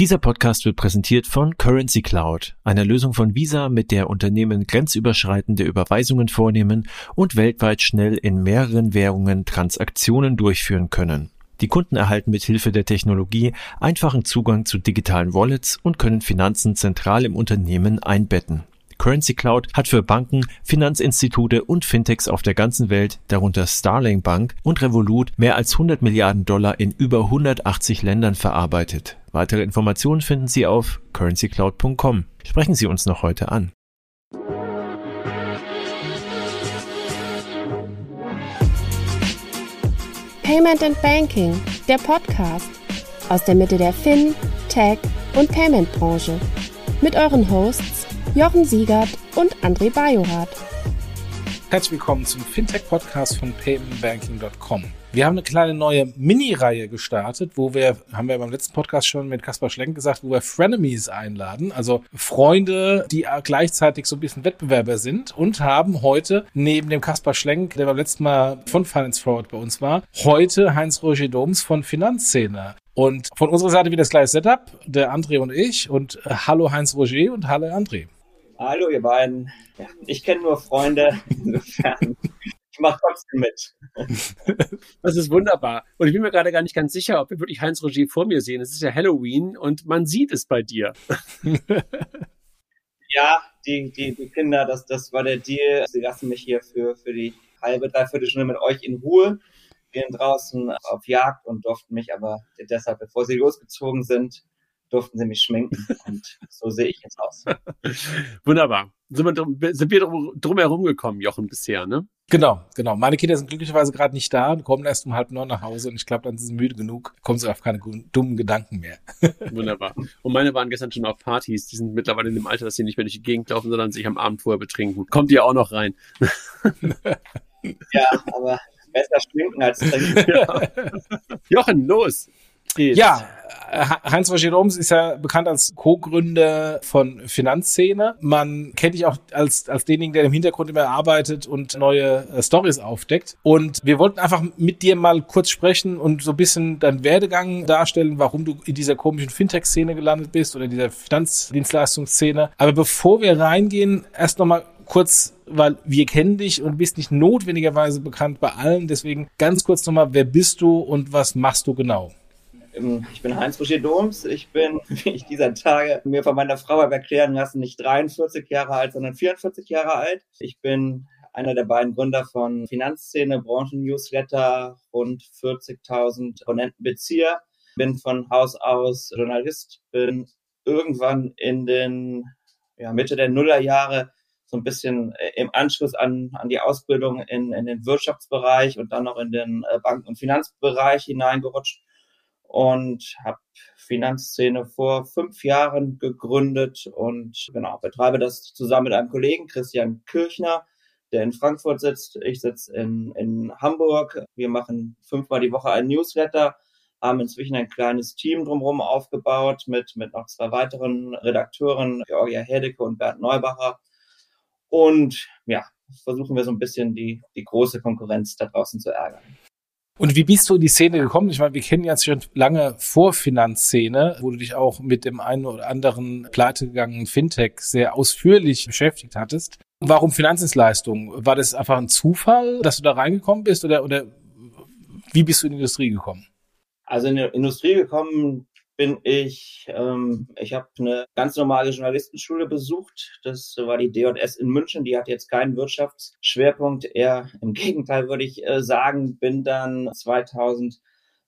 Dieser Podcast wird präsentiert von Currency Cloud, einer Lösung von Visa, mit der Unternehmen grenzüberschreitende Überweisungen vornehmen und weltweit schnell in mehreren Währungen Transaktionen durchführen können. Die Kunden erhalten mit Hilfe der Technologie einfachen Zugang zu digitalen Wallets und können Finanzen zentral im Unternehmen einbetten. Currency Cloud hat für Banken, Finanzinstitute und Fintechs auf der ganzen Welt, darunter Starling Bank und Revolut, mehr als 100 Milliarden Dollar in über 180 Ländern verarbeitet. Weitere Informationen finden Sie auf currencycloud.com. Sprechen Sie uns noch heute an. Payment and Banking, der Podcast aus der Mitte der Fin, Tech und Payment Branche mit euren Hosts Jochen Siegert und André Bajorath. Herzlich willkommen zum Fintech-Podcast von paymentbanking.com. Wir haben eine kleine neue Mini-Reihe gestartet, wo wir, haben wir beim letzten Podcast schon mit Kaspar Schlenk gesagt, wo wir Frenemies einladen, also Freunde, die gleichzeitig so ein bisschen Wettbewerber sind und haben heute neben dem Kaspar Schlenk, der beim letzten Mal von Finance Forward bei uns war, heute Heinz-Roger Doms von Finanzszene. Und von unserer Seite wieder das gleiche Setup, der André und ich und äh, hallo Heinz-Roger und hallo André. Hallo, ihr beiden. Ja, ich kenne nur Freunde, insofern. Mache trotzdem mit. Das ist wunderbar. Und ich bin mir gerade gar nicht ganz sicher, ob wir wirklich Heinz Roger vor mir sehen. Es ist ja Halloween und man sieht es bei dir. Ja, die, die, die Kinder, das, das war der Deal. Sie lassen mich hier für, für die halbe, dreiviertel Stunde mit euch in Ruhe, gehen draußen auf Jagd und durften mich aber deshalb, bevor sie losgezogen sind, durften sie mich schminken und so sehe ich jetzt aus. Wunderbar. Sind wir, drum, sind wir drum, drum herum gekommen, Jochen, bisher, ne? Genau, genau. Meine Kinder sind glücklicherweise gerade nicht da, kommen erst um halb neun nach Hause und ich glaube, dann sind sie müde genug, kommen sie auf keine dummen Gedanken mehr. Wunderbar. Und meine waren gestern schon auf Partys, die sind mittlerweile in dem Alter, dass sie nicht mehr durch die Gegend laufen, sondern sich am Abend vorher betrinken. Kommt ihr auch noch rein? ja, aber besser schminken als trinken. Ja. Jochen, los! Geht's. Ja, Heinz-Roger Doms ist ja bekannt als Co-Gründer von Finanzszene. Man kennt dich auch als, als denjenigen, der im Hintergrund immer arbeitet und neue äh, Stories aufdeckt. Und wir wollten einfach mit dir mal kurz sprechen und so ein bisschen deinen Werdegang darstellen, warum du in dieser komischen Fintech-Szene gelandet bist oder in dieser Finanzdienstleistungsszene. Aber bevor wir reingehen, erst nochmal kurz, weil wir kennen dich und bist nicht notwendigerweise bekannt bei allen. Deswegen ganz kurz nochmal, wer bist du und was machst du genau? Ich bin Heinz Roger Doms. Ich bin, wie ich dieser Tage mir von meiner Frau habe erklären lassen, nicht 43 Jahre alt, sondern 44 Jahre alt. Ich bin einer der beiden Gründer von Finanzszene, Branchen-Newsletter, rund 40.000 Abonnentenbezieher. Bin von Haus aus Journalist, bin irgendwann in den ja, Mitte der Nullerjahre so ein bisschen äh, im Anschluss an, an die Ausbildung in, in den Wirtschaftsbereich und dann noch in den äh, Banken- und Finanzbereich hineingerutscht und habe Finanzszene vor fünf Jahren gegründet und genau betreibe das zusammen mit einem Kollegen Christian Kirchner, der in Frankfurt sitzt. Ich sitze in, in Hamburg. Wir machen fünfmal die Woche ein Newsletter, haben inzwischen ein kleines Team drumherum aufgebaut mit, mit noch zwei weiteren Redakteuren, Georgia Hedecke und Bernd Neubacher. Und ja, versuchen wir so ein bisschen die, die große Konkurrenz da draußen zu ärgern. Und wie bist du in die Szene gekommen? Ich meine, wir kennen jetzt schon lange vor Finanzszene, wo du dich auch mit dem einen oder anderen pleitegegangenen Fintech sehr ausführlich beschäftigt hattest. Warum Finanzdienstleistungen? War das einfach ein Zufall, dass du da reingekommen bist oder, oder wie bist du in die Industrie gekommen? Also in die Industrie gekommen bin ich, ähm, ich habe eine ganz normale Journalistenschule besucht. Das war die DJS in München. Die hat jetzt keinen Wirtschaftsschwerpunkt. Eher im Gegenteil würde ich äh, sagen, bin dann 2000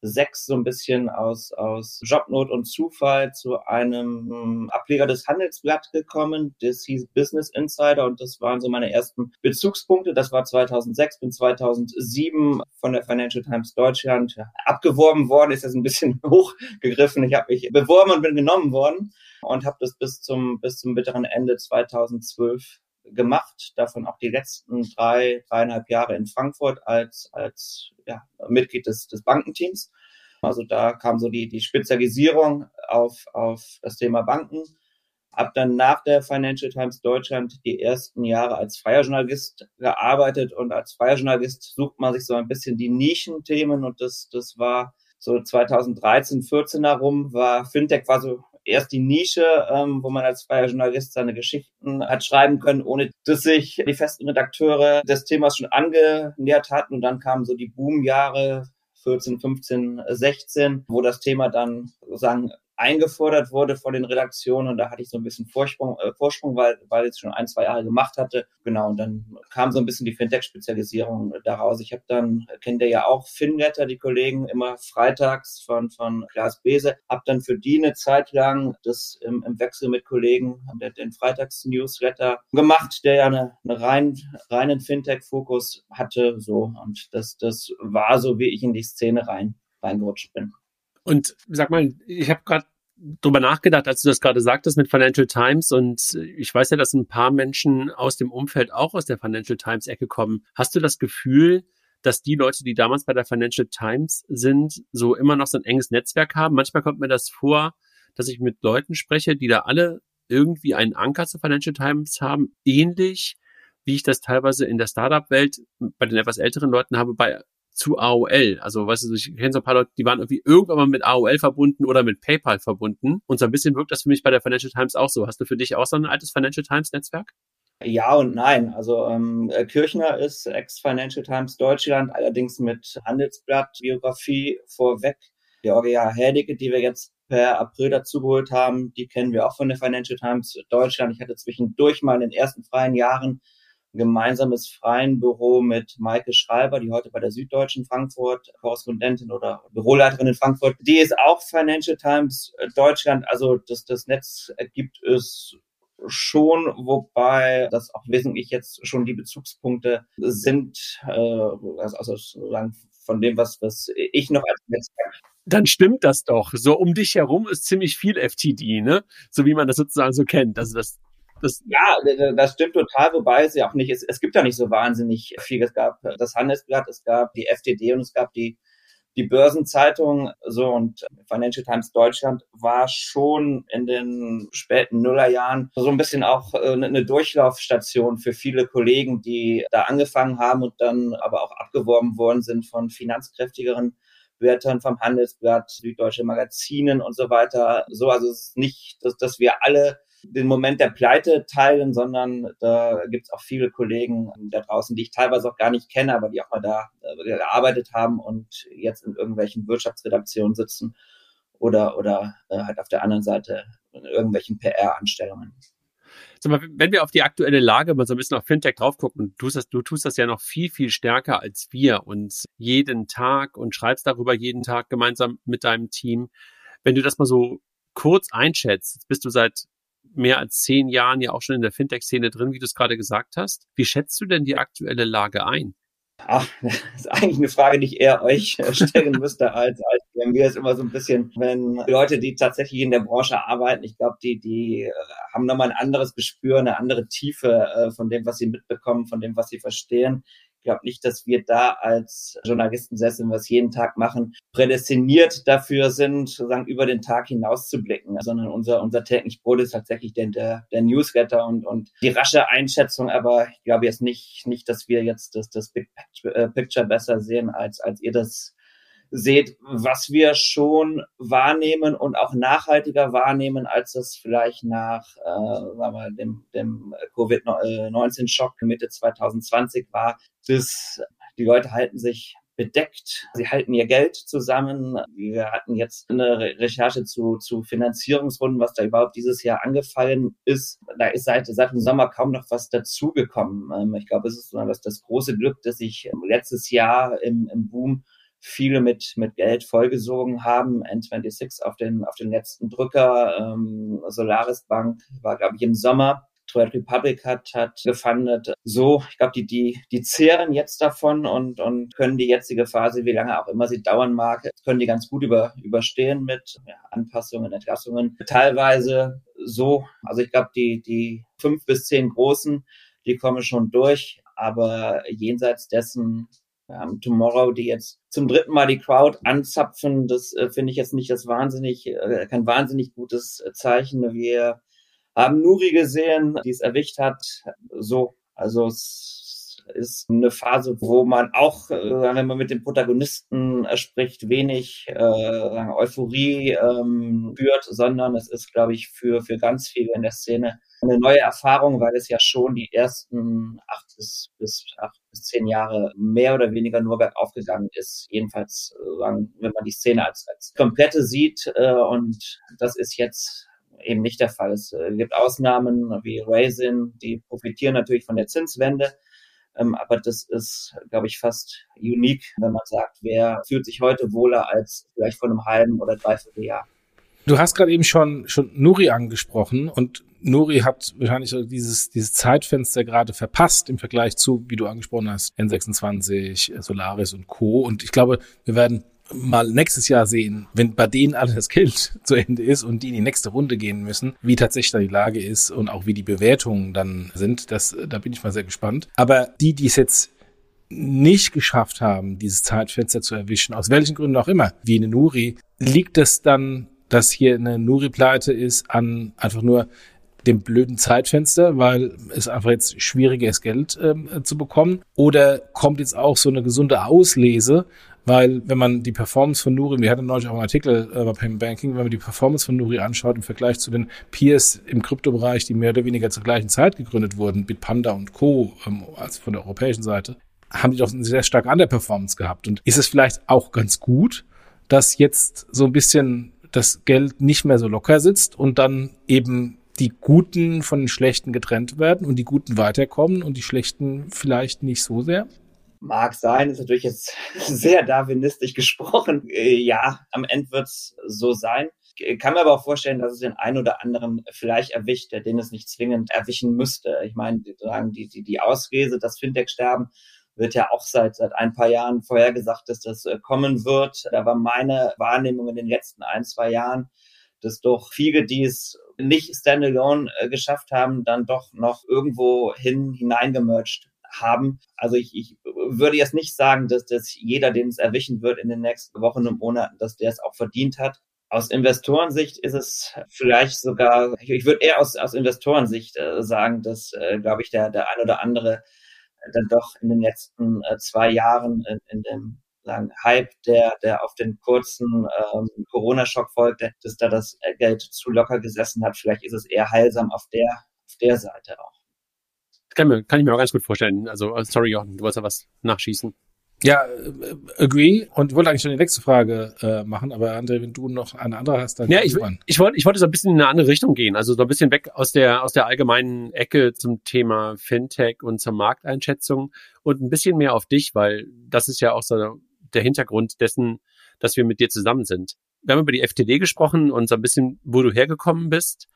sechs so ein bisschen aus, aus Jobnot und Zufall zu einem hm, Ableger des Handelsblatt gekommen. Das hieß Business Insider und das waren so meine ersten Bezugspunkte. Das war 2006, bin 2007 von der Financial Times Deutschland abgeworben worden. Ist jetzt ein bisschen hochgegriffen. Ich habe mich beworben und bin genommen worden und habe das bis zum, bis zum bitteren Ende 2012 gemacht, davon auch die letzten drei, dreieinhalb Jahre in Frankfurt als, als ja, Mitglied des, des Bankenteams. Also da kam so die, die Spezialisierung auf, auf das Thema Banken. Hab dann nach der Financial Times Deutschland die ersten Jahre als freier Journalist gearbeitet und als freier Journalist sucht man sich so ein bisschen die Nischenthemen und das, das war so 2013, 14 herum, war Fintech war so erst die Nische, ähm, wo man als freier Journalist seine Geschichten hat schreiben können, ohne dass sich die festen Redakteure des Themas schon angenähert hatten. Und dann kamen so die Boomjahre 14, 15, 16, wo das Thema dann sozusagen eingefordert wurde von den Redaktionen und da hatte ich so ein bisschen Vorsprung, äh, Vorsprung weil, weil ich es schon ein, zwei Jahre gemacht hatte. Genau, und dann kam so ein bisschen die Fintech-Spezialisierung daraus. Ich habe dann, kennt ihr ja auch Finletter, die Kollegen, immer freitags von, von Klaas Bese, habe dann für die eine Zeit lang das im, im Wechsel mit Kollegen den, den Freitags-Newsletter gemacht, der ja eine, eine rein, reinen Fintech-Fokus hatte. So, und das, das war so, wie ich in die Szene rein reingerutscht bin. Und sag mal, ich habe gerade drüber nachgedacht, als du das gerade sagtest mit Financial Times und ich weiß ja, dass ein paar Menschen aus dem Umfeld auch aus der Financial Times Ecke kommen. Hast du das Gefühl, dass die Leute, die damals bei der Financial Times sind, so immer noch so ein enges Netzwerk haben? Manchmal kommt mir das vor, dass ich mit Leuten spreche, die da alle irgendwie einen Anker zur Financial Times haben, ähnlich wie ich das teilweise in der Startup-Welt bei den etwas älteren Leuten habe, bei zu AOL. Also, weißt du, ich kenne so ein paar Leute, die waren irgendwie irgendwann mal mit AOL verbunden oder mit PayPal verbunden. Und so ein bisschen wirkt das für mich bei der Financial Times auch so. Hast du für dich auch so ein altes Financial Times Netzwerk? Ja und nein. Also ähm, äh, Kirchner ist ex-Financial Times Deutschland, allerdings mit Handelsblatt-Biografie vorweg. Georgia Hädicke, die wir jetzt per April dazugeholt haben, die kennen wir auch von der Financial Times Deutschland. Ich hatte zwischendurch mal in den ersten freien Jahren gemeinsames freien Büro mit Maike Schreiber, die heute bei der Süddeutschen Frankfurt Korrespondentin oder Büroleiterin in Frankfurt. Die ist auch Financial Times Deutschland. Also das, das Netz gibt es schon, wobei das auch wesentlich jetzt schon die Bezugspunkte sind, äh, also, also sozusagen von dem, was, was ich noch als Netzwerk dann stimmt das doch. So um dich herum ist ziemlich viel FTD, ne? So wie man das sozusagen so kennt. Also das das ja, das stimmt total, wobei es ja auch nicht ist. Es gibt ja nicht so wahnsinnig viel. Es gab das Handelsblatt, es gab die FTD und es gab die die Börsenzeitung so und Financial Times Deutschland war schon in den späten Nullerjahren so ein bisschen auch äh, eine Durchlaufstation für viele Kollegen, die da angefangen haben und dann aber auch abgeworben worden sind von finanzkräftigeren Wörtern vom Handelsblatt, Süddeutsche Magazinen und so weiter. So, also es ist nicht, dass, dass wir alle den Moment der Pleite teilen, sondern da gibt es auch viele Kollegen da draußen, die ich teilweise auch gar nicht kenne, aber die auch mal da äh, gearbeitet haben und jetzt in irgendwelchen Wirtschaftsredaktionen sitzen oder, oder äh, halt auf der anderen Seite in irgendwelchen PR-Anstellungen. Wenn wir auf die aktuelle Lage mal so ein bisschen auf Fintech drauf gucken, du du tust das ja noch viel, viel stärker als wir und jeden Tag und schreibst darüber jeden Tag gemeinsam mit deinem Team. Wenn du das mal so kurz einschätzt, bist du seit mehr als zehn Jahren ja auch schon in der Fintech-Szene drin, wie du es gerade gesagt hast. Wie schätzt du denn die aktuelle Lage ein? Ach, das ist eigentlich eine Frage, die ich eher euch stellen müsste, als, als mir ist immer so ein bisschen, wenn Leute, die tatsächlich in der Branche arbeiten, ich glaube, die, die äh, haben nochmal ein anderes Gespür, eine andere Tiefe äh, von dem, was sie mitbekommen, von dem, was sie verstehen. Ich glaube nicht, dass wir da als Journalisten, selbst wenn wir es jeden Tag machen, prädestiniert dafür sind, sozusagen über den Tag hinaus zu blicken, sondern unser, unser täglich Brot ist tatsächlich der, der, der Newsletter und, und die rasche Einschätzung. Aber ich glaube jetzt nicht, nicht, dass wir jetzt das, das Big Picture besser sehen, als, als ihr das seht, was wir schon wahrnehmen und auch nachhaltiger wahrnehmen, als das vielleicht nach äh, sagen wir, dem, dem Covid-19-Schock Mitte 2020 war. Das, die Leute halten sich bedeckt. Sie halten ihr Geld zusammen. Wir hatten jetzt eine Recherche zu, zu Finanzierungsrunden, was da überhaupt dieses Jahr angefallen ist. Da ist seit, seit dem Sommer kaum noch was dazugekommen. Ähm, ich glaube, es ist das, große Glück, dass ich letztes Jahr im, im Boom viele mit, mit Geld vollgesogen haben. N26 auf den, auf den letzten Drücker. Ähm, Solaris Bank war, glaube ich, im Sommer. Trade Republic hat, hat gefundet. So, ich glaube, die, die, die zehren jetzt davon und, und können die jetzige Phase, wie lange auch immer sie dauern mag, können die ganz gut über, überstehen mit ja, Anpassungen, Entlassungen. Teilweise so, also ich glaube, die, die fünf bis zehn Großen, die kommen schon durch, aber jenseits dessen ähm, Tomorrow, die jetzt zum dritten Mal die Crowd anzapfen, das äh, finde ich jetzt nicht das wahnsinnig, äh, kein wahnsinnig gutes äh, Zeichen. Wir haben Nuri gesehen, die es erwischt hat. So, also es ist eine Phase, wo man auch, äh, wenn man mit den Protagonisten äh, spricht, wenig äh, Euphorie ähm, führt, sondern es ist, glaube ich, für, für ganz viele in der Szene eine neue Erfahrung, weil es ja schon die ersten acht bis, bis acht bis zehn Jahre mehr oder weniger nur bergauf gegangen ist. Jedenfalls, wenn man die Szene als, als komplette sieht. Und das ist jetzt eben nicht der Fall. Es äh, gibt Ausnahmen wie Raisin, die profitieren natürlich von der Zinswende. Ähm, aber das ist, glaube ich, fast unique, wenn man sagt, wer fühlt sich heute wohler als vielleicht vor einem halben oder dreiviertel Jahr. Du hast gerade eben schon, schon Nuri angesprochen und Nuri hat wahrscheinlich dieses, dieses Zeitfenster gerade verpasst im Vergleich zu, wie du angesprochen hast, N26, Solaris und Co. Und ich glaube, wir werden mal nächstes Jahr sehen, wenn bei denen alles das Geld zu Ende ist und die in die nächste Runde gehen müssen, wie tatsächlich da die Lage ist und auch wie die Bewertungen dann sind, das, da bin ich mal sehr gespannt. Aber die, die es jetzt nicht geschafft haben, dieses Zeitfenster zu erwischen, aus welchen Gründen auch immer, wie eine Nuri, liegt es dann, dass hier eine Nuri-Pleite ist, an einfach nur dem blöden Zeitfenster, weil es einfach jetzt schwieriger ist, Geld ähm, zu bekommen? Oder kommt jetzt auch so eine gesunde Auslese weil wenn man die Performance von Nuri, wir hatten neulich auch einen Artikel äh, bei Payment Banking, wenn man die Performance von Nuri anschaut im Vergleich zu den Peers im Kryptobereich, die mehr oder weniger zur gleichen Zeit gegründet wurden, Bitpanda und Co., ähm, also von der europäischen Seite, haben die doch eine sehr starke Underperformance gehabt. Und ist es vielleicht auch ganz gut, dass jetzt so ein bisschen das Geld nicht mehr so locker sitzt und dann eben die Guten von den Schlechten getrennt werden und die Guten weiterkommen und die Schlechten vielleicht nicht so sehr? Mag sein, ist natürlich jetzt sehr darwinistisch gesprochen. Äh, ja, am Ende wird es so sein. Ich kann mir aber auch vorstellen, dass es den einen oder anderen vielleicht erwischt, der den es nicht zwingend erwischen müsste. Ich meine, die, die, die Ausrese, das Fintech-Sterben, wird ja auch seit, seit ein paar Jahren vorhergesagt, dass das äh, kommen wird. Da war meine Wahrnehmung in den letzten ein, zwei Jahren, dass doch viele, die es nicht standalone äh, geschafft haben, dann doch noch irgendwo hin hineingemerged haben. Also ich, ich würde jetzt nicht sagen, dass, dass jeder, den es erwischen wird in den nächsten Wochen und Monaten, dass der es auch verdient hat. Aus Investorensicht ist es vielleicht sogar, ich, würde eher aus, aus Investorensicht äh, sagen, dass, äh, glaube ich, der, der ein oder andere dann doch in den letzten zwei Jahren in, in dem sagen, Hype, der, der auf den kurzen ähm, Corona-Schock folgte, dass da das Geld zu locker gesessen hat. Vielleicht ist es eher heilsam auf der, auf der Seite auch. Kann, mir, kann ich mir auch ganz gut vorstellen. Also, äh, sorry, Jochen, du wolltest ja was nachschießen. Ja, äh, agree. Und wollte eigentlich schon die nächste Frage äh, machen, aber André, wenn du noch eine andere hast, dann. Ja, ich, ich wollte ich wollte so ein bisschen in eine andere Richtung gehen. Also so ein bisschen weg aus der, aus der allgemeinen Ecke zum Thema Fintech und zur Markteinschätzung und ein bisschen mehr auf dich, weil das ist ja auch so der Hintergrund dessen, dass wir mit dir zusammen sind. Wir haben über die FTD gesprochen und so ein bisschen, wo du hergekommen bist.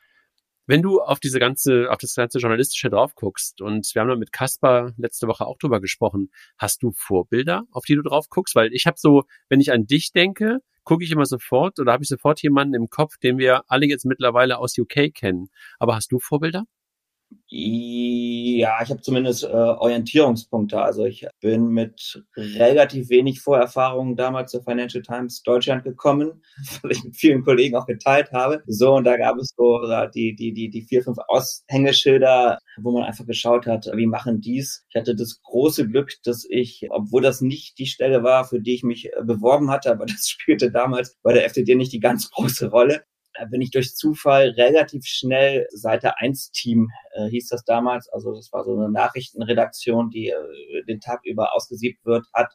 Wenn du auf diese ganze, auf das ganze Journalistische drauf guckst, und wir haben da mit Caspar letzte Woche auch drüber gesprochen, hast du Vorbilder, auf die du drauf guckst? Weil ich habe so, wenn ich an dich denke, gucke ich immer sofort oder habe ich sofort jemanden im Kopf, den wir alle jetzt mittlerweile aus UK kennen. Aber hast du Vorbilder? Ja, ich habe zumindest äh, Orientierungspunkte. Also ich bin mit relativ wenig Vorerfahrungen damals zur Financial Times Deutschland gekommen, was ich mit vielen Kollegen auch geteilt habe. So, und da gab es so äh, die, die, die, die vier, fünf Aushängeschilder, wo man einfach geschaut hat, wie machen dies. Ich hatte das große Glück, dass ich, obwohl das nicht die Stelle war, für die ich mich äh, beworben hatte, aber das spielte damals bei der FDD nicht die ganz große Rolle, bin ich durch Zufall relativ schnell Seite 1 Team äh, hieß das damals. Also das war so eine Nachrichtenredaktion, die äh, den Tag über ausgesiebt wird, hat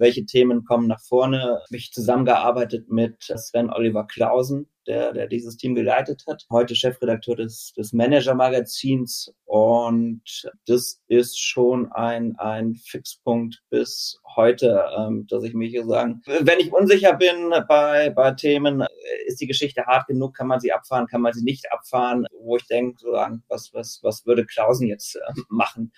welche Themen kommen nach vorne. Mich zusammengearbeitet mit Sven Oliver Klausen, der, der dieses Team geleitet hat, heute Chefredakteur des, des Manager-Magazins. Und das ist schon ein, ein Fixpunkt bis heute, ähm, dass ich mich hier sagen, wenn ich unsicher bin bei, bei Themen, ist die Geschichte hart genug, kann man sie abfahren, kann man sie nicht abfahren, wo ich denke, so, was, was, was würde Klausen jetzt äh, machen?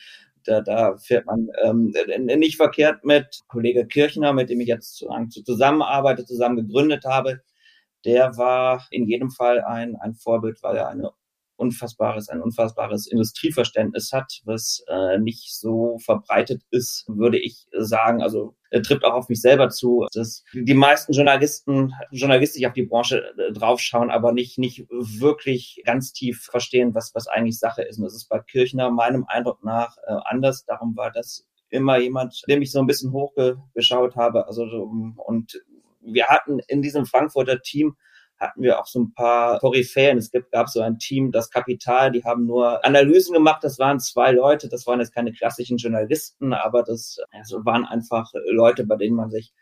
Da, da fährt man ähm, nicht verkehrt mit Kollege Kirchner, mit dem ich jetzt zusammenarbeite, zusammen gegründet habe. Der war in jedem Fall ein, ein Vorbild, weil er eine unfassbares, ein unfassbares Industrieverständnis hat, was äh, nicht so verbreitet ist, würde ich sagen. Also äh, trifft auch auf mich selber zu, dass die meisten Journalisten journalistisch auf die Branche äh, draufschauen, aber nicht, nicht wirklich ganz tief verstehen, was, was eigentlich Sache ist. Und das ist bei Kirchner meinem Eindruck nach äh, anders. Darum war das immer jemand, dem ich so ein bisschen hochgeschaut habe. Also und wir hatten in diesem Frankfurter Team hatten wir auch so ein paar Koryphäen. Es gab so ein Team, das Kapital, die haben nur Analysen gemacht. Das waren zwei Leute. Das waren jetzt keine klassischen Journalisten, aber das also waren einfach Leute, bei denen man sich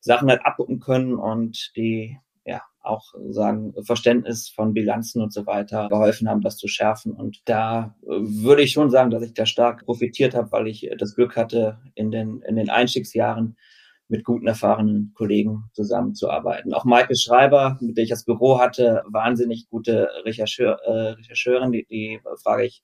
Sachen hat abgucken können und die ja auch sagen Verständnis von Bilanzen und so weiter geholfen haben, das zu schärfen. Und da würde ich schon sagen, dass ich da stark profitiert habe, weil ich das Glück hatte, in den in den Einstiegsjahren mit guten, erfahrenen Kollegen zusammenzuarbeiten. Auch Maike Schreiber, mit der ich das Büro hatte, wahnsinnig gute Rechercheur, äh, Rechercheurin, die, die frage ich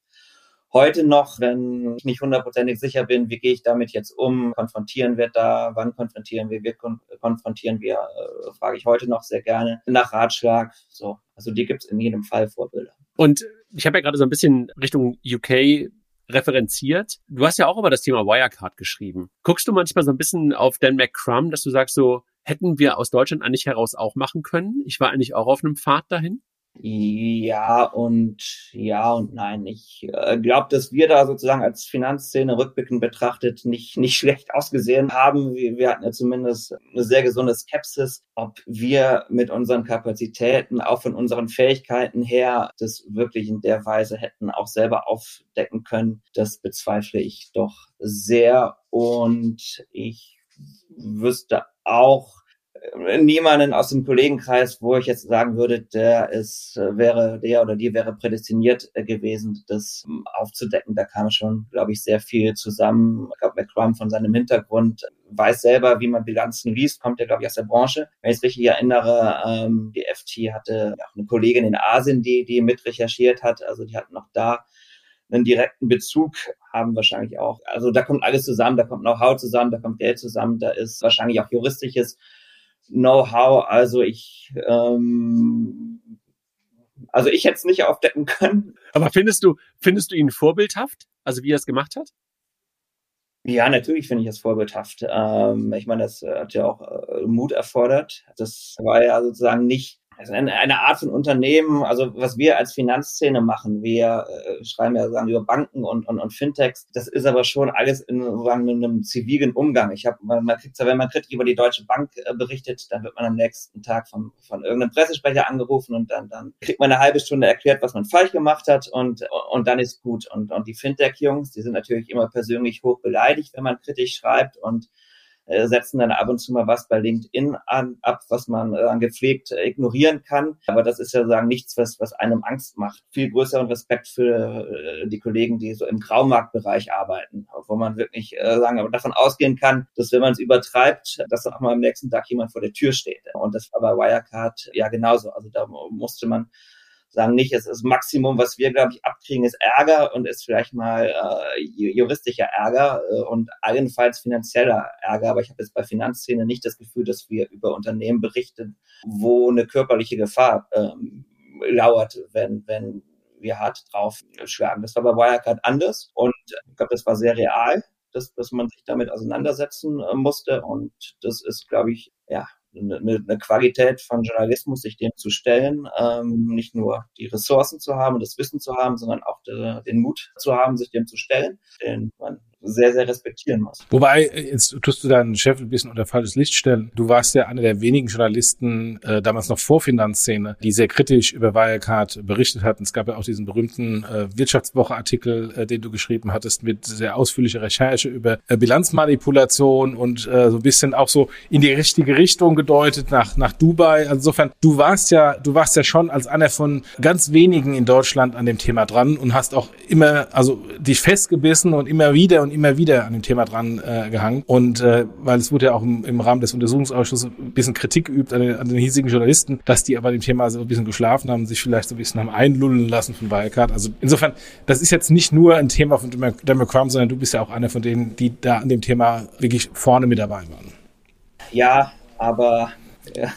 heute noch, wenn ich nicht hundertprozentig sicher bin, wie gehe ich damit jetzt um, konfrontieren wir da, wann konfrontieren wir, wir kon konfrontieren wir, äh, frage ich heute noch sehr gerne nach Ratschlag. So, also die gibt es in jedem Fall Vorbilder. Und ich habe ja gerade so ein bisschen Richtung UK referenziert. Du hast ja auch über das Thema Wirecard geschrieben. Guckst du manchmal so ein bisschen auf Dan McCrum, dass du sagst so, hätten wir aus Deutschland eigentlich heraus auch machen können? Ich war eigentlich auch auf einem Pfad dahin. Ja und ja und nein. Ich äh, glaube, dass wir da sozusagen als Finanzszene rückblickend betrachtet nicht nicht schlecht ausgesehen haben. Wir, wir hatten ja zumindest eine sehr gesunde Skepsis, ob wir mit unseren Kapazitäten, auch von unseren Fähigkeiten her, das wirklich in der Weise hätten auch selber aufdecken können. Das bezweifle ich doch sehr und ich wüsste auch niemanden aus dem Kollegenkreis, wo ich jetzt sagen würde, der ist, äh, wäre, der oder die wäre prädestiniert äh, gewesen, das ähm, aufzudecken. Da kam schon, glaube ich, sehr viel zusammen. Ich glaube, McCrum von seinem Hintergrund weiß selber, wie man Bilanzen liest, kommt ja, glaube ich, aus der Branche. Wenn ich es richtig erinnere, ähm, die FT hatte auch eine Kollegin in Asien, die, die mit recherchiert hat. Also die hatten noch da einen direkten Bezug haben wahrscheinlich auch. Also da kommt alles zusammen, da kommt Know-how zusammen, da kommt Geld zusammen, da ist wahrscheinlich auch juristisches Know-how. Also ich, ähm, also ich hätte es nicht aufdecken können. Aber findest du, findest du ihn vorbildhaft? Also wie er es gemacht hat? Ja, natürlich finde ich es vorbildhaft. Ähm, ich meine, das hat ja auch äh, Mut erfordert. Das war ja sozusagen nicht also eine, eine Art von Unternehmen, also was wir als Finanzszene machen, wir äh, schreiben ja sagen über Banken und, und, und Fintechs, das ist aber schon alles in, sagen, in einem zivilen Umgang. Ich habe, man, man kriegt wenn man kritisch über die Deutsche Bank äh, berichtet, dann wird man am nächsten Tag von, von irgendeinem Pressesprecher angerufen und dann, dann kriegt man eine halbe Stunde erklärt, was man falsch gemacht hat und, und dann ist gut. Und, und die Fintech-Jungs, die sind natürlich immer persönlich hoch beleidigt, wenn man kritisch schreibt und äh, setzen dann ab und zu mal was bei LinkedIn an, ab, was man äh, gepflegt äh, ignorieren kann. Aber das ist ja sagen nichts, was, was einem Angst macht. Viel größeren Respekt für äh, die Kollegen, die so im Graumarktbereich arbeiten, wo man wirklich äh, sagen, aber davon ausgehen kann, dass wenn man es übertreibt, dass dann auch mal am nächsten Tag jemand vor der Tür steht. Und das war bei Wirecard ja genauso. Also da musste man sagen nicht, es ist Maximum, was wir, glaube ich, abkriegen, ist Ärger und ist vielleicht mal äh, juristischer Ärger äh, und allenfalls finanzieller Ärger. Aber ich habe jetzt bei Finanzszene nicht das Gefühl, dass wir über Unternehmen berichten, wo eine körperliche Gefahr ähm, lauert, wenn, wenn wir hart drauf schlagen. Das war bei Wirecard anders und ich glaube, das war sehr real, dass, dass man sich damit auseinandersetzen äh, musste und das ist, glaube ich, ja, eine, eine Qualität von Journalismus, sich dem zu stellen, ähm, nicht nur die Ressourcen zu haben und das Wissen zu haben, sondern auch de, den Mut zu haben, sich dem zu stellen, den man sehr, sehr respektieren muss. Wobei, jetzt tust du deinen Chef ein bisschen unter falsches Licht stellen. Du warst ja einer der wenigen Journalisten, äh, damals noch vor Finanzszene, die sehr kritisch über Wirecard berichtet hatten. Es gab ja auch diesen berühmten äh, Wirtschaftswoche-Artikel, äh, den du geschrieben hattest, mit sehr ausführlicher Recherche über äh, Bilanzmanipulation und äh, so ein bisschen auch so in die richtige Richtung gedeutet nach, nach Dubai. Also insofern, du warst ja, du warst ja schon als einer von ganz wenigen in Deutschland an dem Thema dran und hast auch immer, also dich festgebissen und immer wieder und immer wieder an dem Thema dran äh, gehangen. Und äh, weil es wurde ja auch im, im Rahmen des Untersuchungsausschusses ein bisschen Kritik geübt an den, an den hiesigen Journalisten, dass die aber dem Thema so ein bisschen geschlafen haben, sich vielleicht so ein bisschen haben einlullen lassen von Wirecard. Also insofern, das ist jetzt nicht nur ein Thema von Democrat, sondern du bist ja auch einer von denen, die da an dem Thema wirklich vorne mit dabei waren. Ja, aber ja.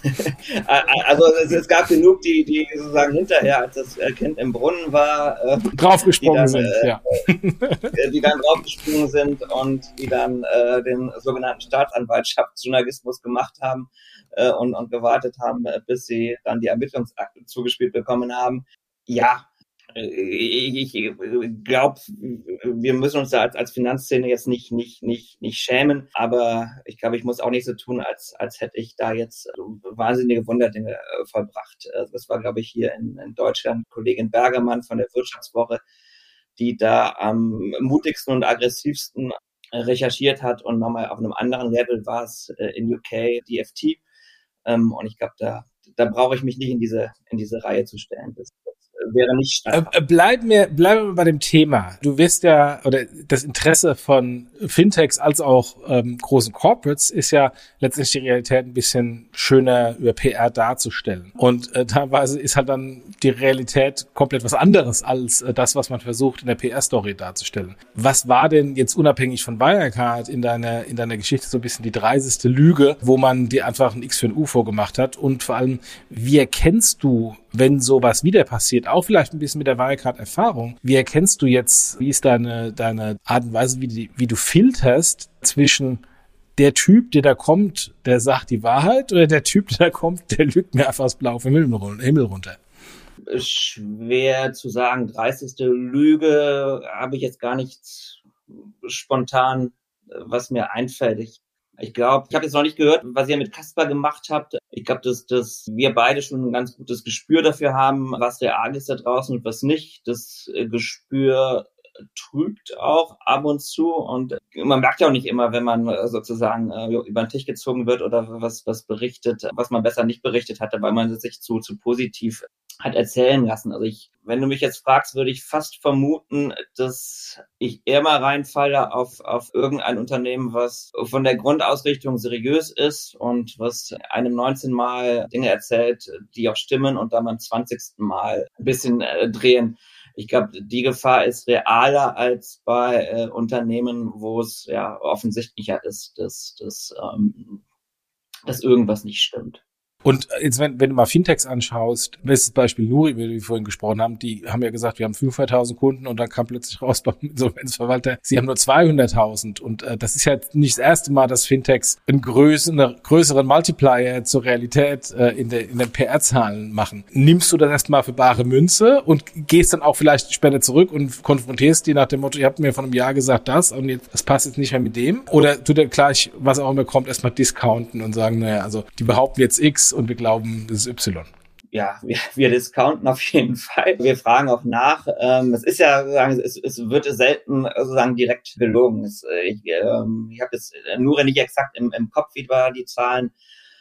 also es, es, gab genug, die, die sozusagen hinterher, als das Kind im Brunnen war, äh, draufgesprungen sind, äh, ja. die dann draufgesprungen sind und die dann äh, den sogenannten Staatsanwaltschaftsjournalismus gemacht haben äh, und, und gewartet haben, bis sie dann die Ermittlungsakte zugespielt bekommen haben. Ja, ich, ich glaube, wir müssen uns da als, als Finanzszene jetzt nicht, nicht, nicht, nicht schämen, aber ich glaube, ich muss auch nicht so tun, als, als hätte ich da jetzt wahnsinnige Wunderdinge äh, vollbracht. Also das war, glaube ich, hier in, in Deutschland Kollegin Bergermann von der Wirtschaftswoche, die da am mutigsten und aggressivsten recherchiert hat und nochmal auf einem anderen Level war es äh, in UK DFT. Ähm, und ich glaube, da, da brauche ich mich nicht in diese, in diese Reihe zu stellen. Das, wäre nicht statthaft. Äh, bleiben wir, bleiben wir bei dem Thema. Du wirst ja, oder das Interesse von Fintechs als auch ähm, großen Corporates ist ja letztendlich die Realität ein bisschen schöner über PR darzustellen. Und äh, teilweise ist halt dann die Realität komplett was anderes als äh, das, was man versucht in der PR-Story darzustellen. Was war denn jetzt unabhängig von Wirecard in deiner, in deiner Geschichte so ein bisschen die dreiseste Lüge, wo man dir einfach ein X für ein U vorgemacht hat? Und vor allem, wie erkennst du wenn sowas wieder passiert, auch vielleicht ein bisschen mit der Wirecard-Erfahrung, wie erkennst du jetzt, wie ist deine, deine Art und Weise, wie, die, wie du filterst zwischen der Typ, der da kommt, der sagt die Wahrheit oder der Typ, der da kommt, der lügt mir einfach das Blau vom Himmel runter? Schwer zu sagen. Dreisteste Lüge habe ich jetzt gar nichts spontan, was mir einfällt. Ich ich glaube, ich habe jetzt noch nicht gehört, was ihr mit Kasper gemacht habt. Ich glaube, dass, dass wir beide schon ein ganz gutes Gespür dafür haben, was real ist da draußen und was nicht. Das äh, Gespür trügt auch ab und zu und man merkt ja auch nicht immer, wenn man äh, sozusagen äh, über den Tisch gezogen wird oder was, was berichtet, was man besser nicht berichtet hatte, weil man sich zu, zu positiv hat erzählen lassen. Also ich, wenn du mich jetzt fragst, würde ich fast vermuten, dass ich eher mal reinfalle auf, auf irgendein Unternehmen, was von der Grundausrichtung seriös ist und was einem 19 Mal Dinge erzählt, die auch stimmen und dann beim 20. Mal ein bisschen äh, drehen. Ich glaube, die Gefahr ist realer als bei äh, Unternehmen, wo es ja offensichtlicher ist, dass, dass, ähm, dass irgendwas nicht stimmt. Und jetzt, wenn, wenn du mal Fintechs anschaust, bestes Beispiel Nuri, wie wir vorhin gesprochen haben, die haben ja gesagt, wir haben 500.000 Kunden und dann kam plötzlich raus beim Insolvenzverwalter, sie haben nur 200.000. Und äh, das ist ja nicht das erste Mal, dass Fintechs einen größeren, größeren Multiplier zur Realität äh, in, der, in den PR-Zahlen machen. Nimmst du das erstmal für bare Münze und gehst dann auch vielleicht später zurück und konfrontierst die nach dem Motto, ihr habt mir vor einem Jahr gesagt das und jetzt, das passt jetzt nicht mehr mit dem? Oder tut er gleich, was auch immer kommt, erstmal discounten und sagen, naja, also die behaupten jetzt X und wir glauben, das ist Y. Ja, wir, wir discounten auf jeden Fall. Wir fragen auch nach. Ähm, es ist ja, sozusagen, es, es wird selten sozusagen direkt gelogen. Es, äh, ich ähm, ich habe jetzt nur nicht exakt im, im Kopf, wie war die Zahlen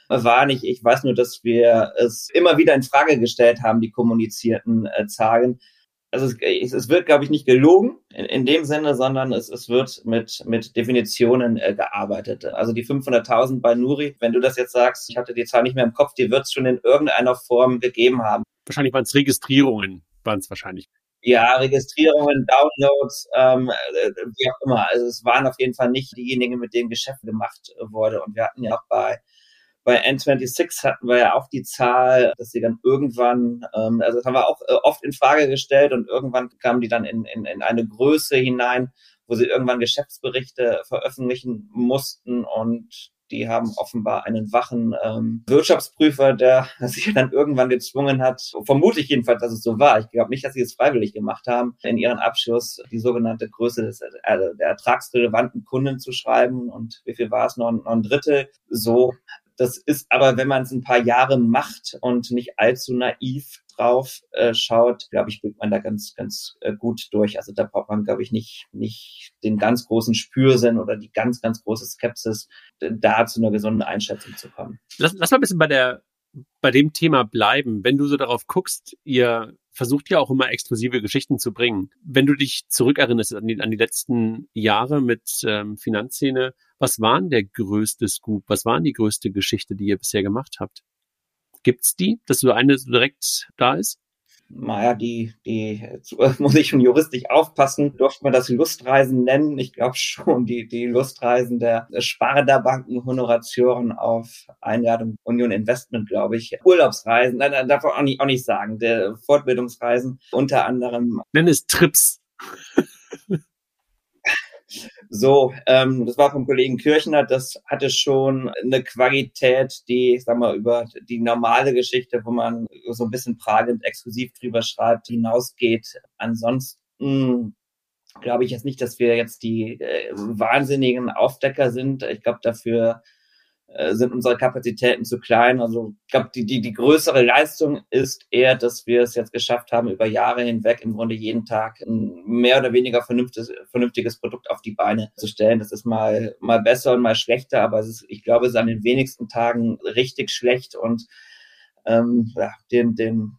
war nicht. Ich weiß nur, dass wir es immer wieder in Frage gestellt haben, die kommunizierten äh, Zahlen also es, es wird, glaube ich, nicht gelogen in, in dem Sinne, sondern es, es wird mit, mit Definitionen äh, gearbeitet. Also die 500.000 bei Nuri, wenn du das jetzt sagst, ich hatte die Zahl nicht mehr im Kopf, die wird es schon in irgendeiner Form gegeben haben. Wahrscheinlich waren es Registrierungen, waren es wahrscheinlich. Ja, Registrierungen, Downloads, ähm, äh, wie auch immer. Also es waren auf jeden Fall nicht diejenigen, mit denen Geschäft gemacht wurde. Und wir hatten ja auch bei bei N26 hatten wir ja auch die Zahl, dass sie dann irgendwann, ähm, also das haben wir auch äh, oft in Frage gestellt und irgendwann kamen die dann in, in, in eine Größe hinein, wo sie irgendwann Geschäftsberichte veröffentlichen mussten und die haben offenbar einen wachen ähm, Wirtschaftsprüfer, der sich dann irgendwann gezwungen hat, vermutlich jedenfalls, dass es so war. Ich glaube nicht, dass sie es freiwillig gemacht haben, in ihren Abschluss die sogenannte Größe des, äh, der ertragsrelevanten Kunden zu schreiben. Und wie viel war es? Noch, noch ein Drittel. So das ist aber, wenn man es ein paar Jahre macht und nicht allzu naiv drauf äh, schaut, glaube ich, blickt man da ganz, ganz äh, gut durch. Also da braucht man, glaube ich, nicht, nicht den ganz großen Spürsinn oder die ganz, ganz große Skepsis, da zu einer gesunden Einschätzung zu kommen. Lass, lass mal ein bisschen bei der bei dem Thema bleiben. Wenn du so darauf guckst, ihr versucht ja auch immer exklusive Geschichten zu bringen. Wenn du dich zurückerinnerst an die, an die letzten Jahre mit ähm, Finanzszene, was war denn der größte Scoop? Was war denn die größte Geschichte, die ihr bisher gemacht habt? Gibt's die, dass so eine direkt da ist? naja, die, die, muss ich schon juristisch aufpassen, durfte man das Lustreisen nennen? Ich glaube schon, die, die Lustreisen der Sparda-Banken, Honoratioren auf Einladung Union Investment, glaube ich. Urlaubsreisen, nein, darf auch nicht, auch nicht sagen, der Fortbildungsreisen, unter anderem. Nenn es Trips. So, ähm, das war vom Kollegen Kirchner. Das hatte schon eine Qualität, die, ich sag mal, über die normale Geschichte, wo man so ein bisschen pragend exklusiv drüber schreibt, hinausgeht. Ansonsten glaube ich jetzt nicht, dass wir jetzt die äh, wahnsinnigen Aufdecker sind. Ich glaube, dafür äh, sind unsere Kapazitäten zu klein. Also ich glaube, die, die, die größere Leistung ist eher, dass wir es jetzt geschafft haben, über Jahre hinweg im Grunde jeden Tag ein mehr oder weniger vernünftiges, vernünftiges Produkt auf die Beine zu stellen. Das ist mal, mal besser und mal schlechter, aber es ist, ich glaube, es ist an den wenigsten Tagen richtig schlecht und ähm, ja, den, den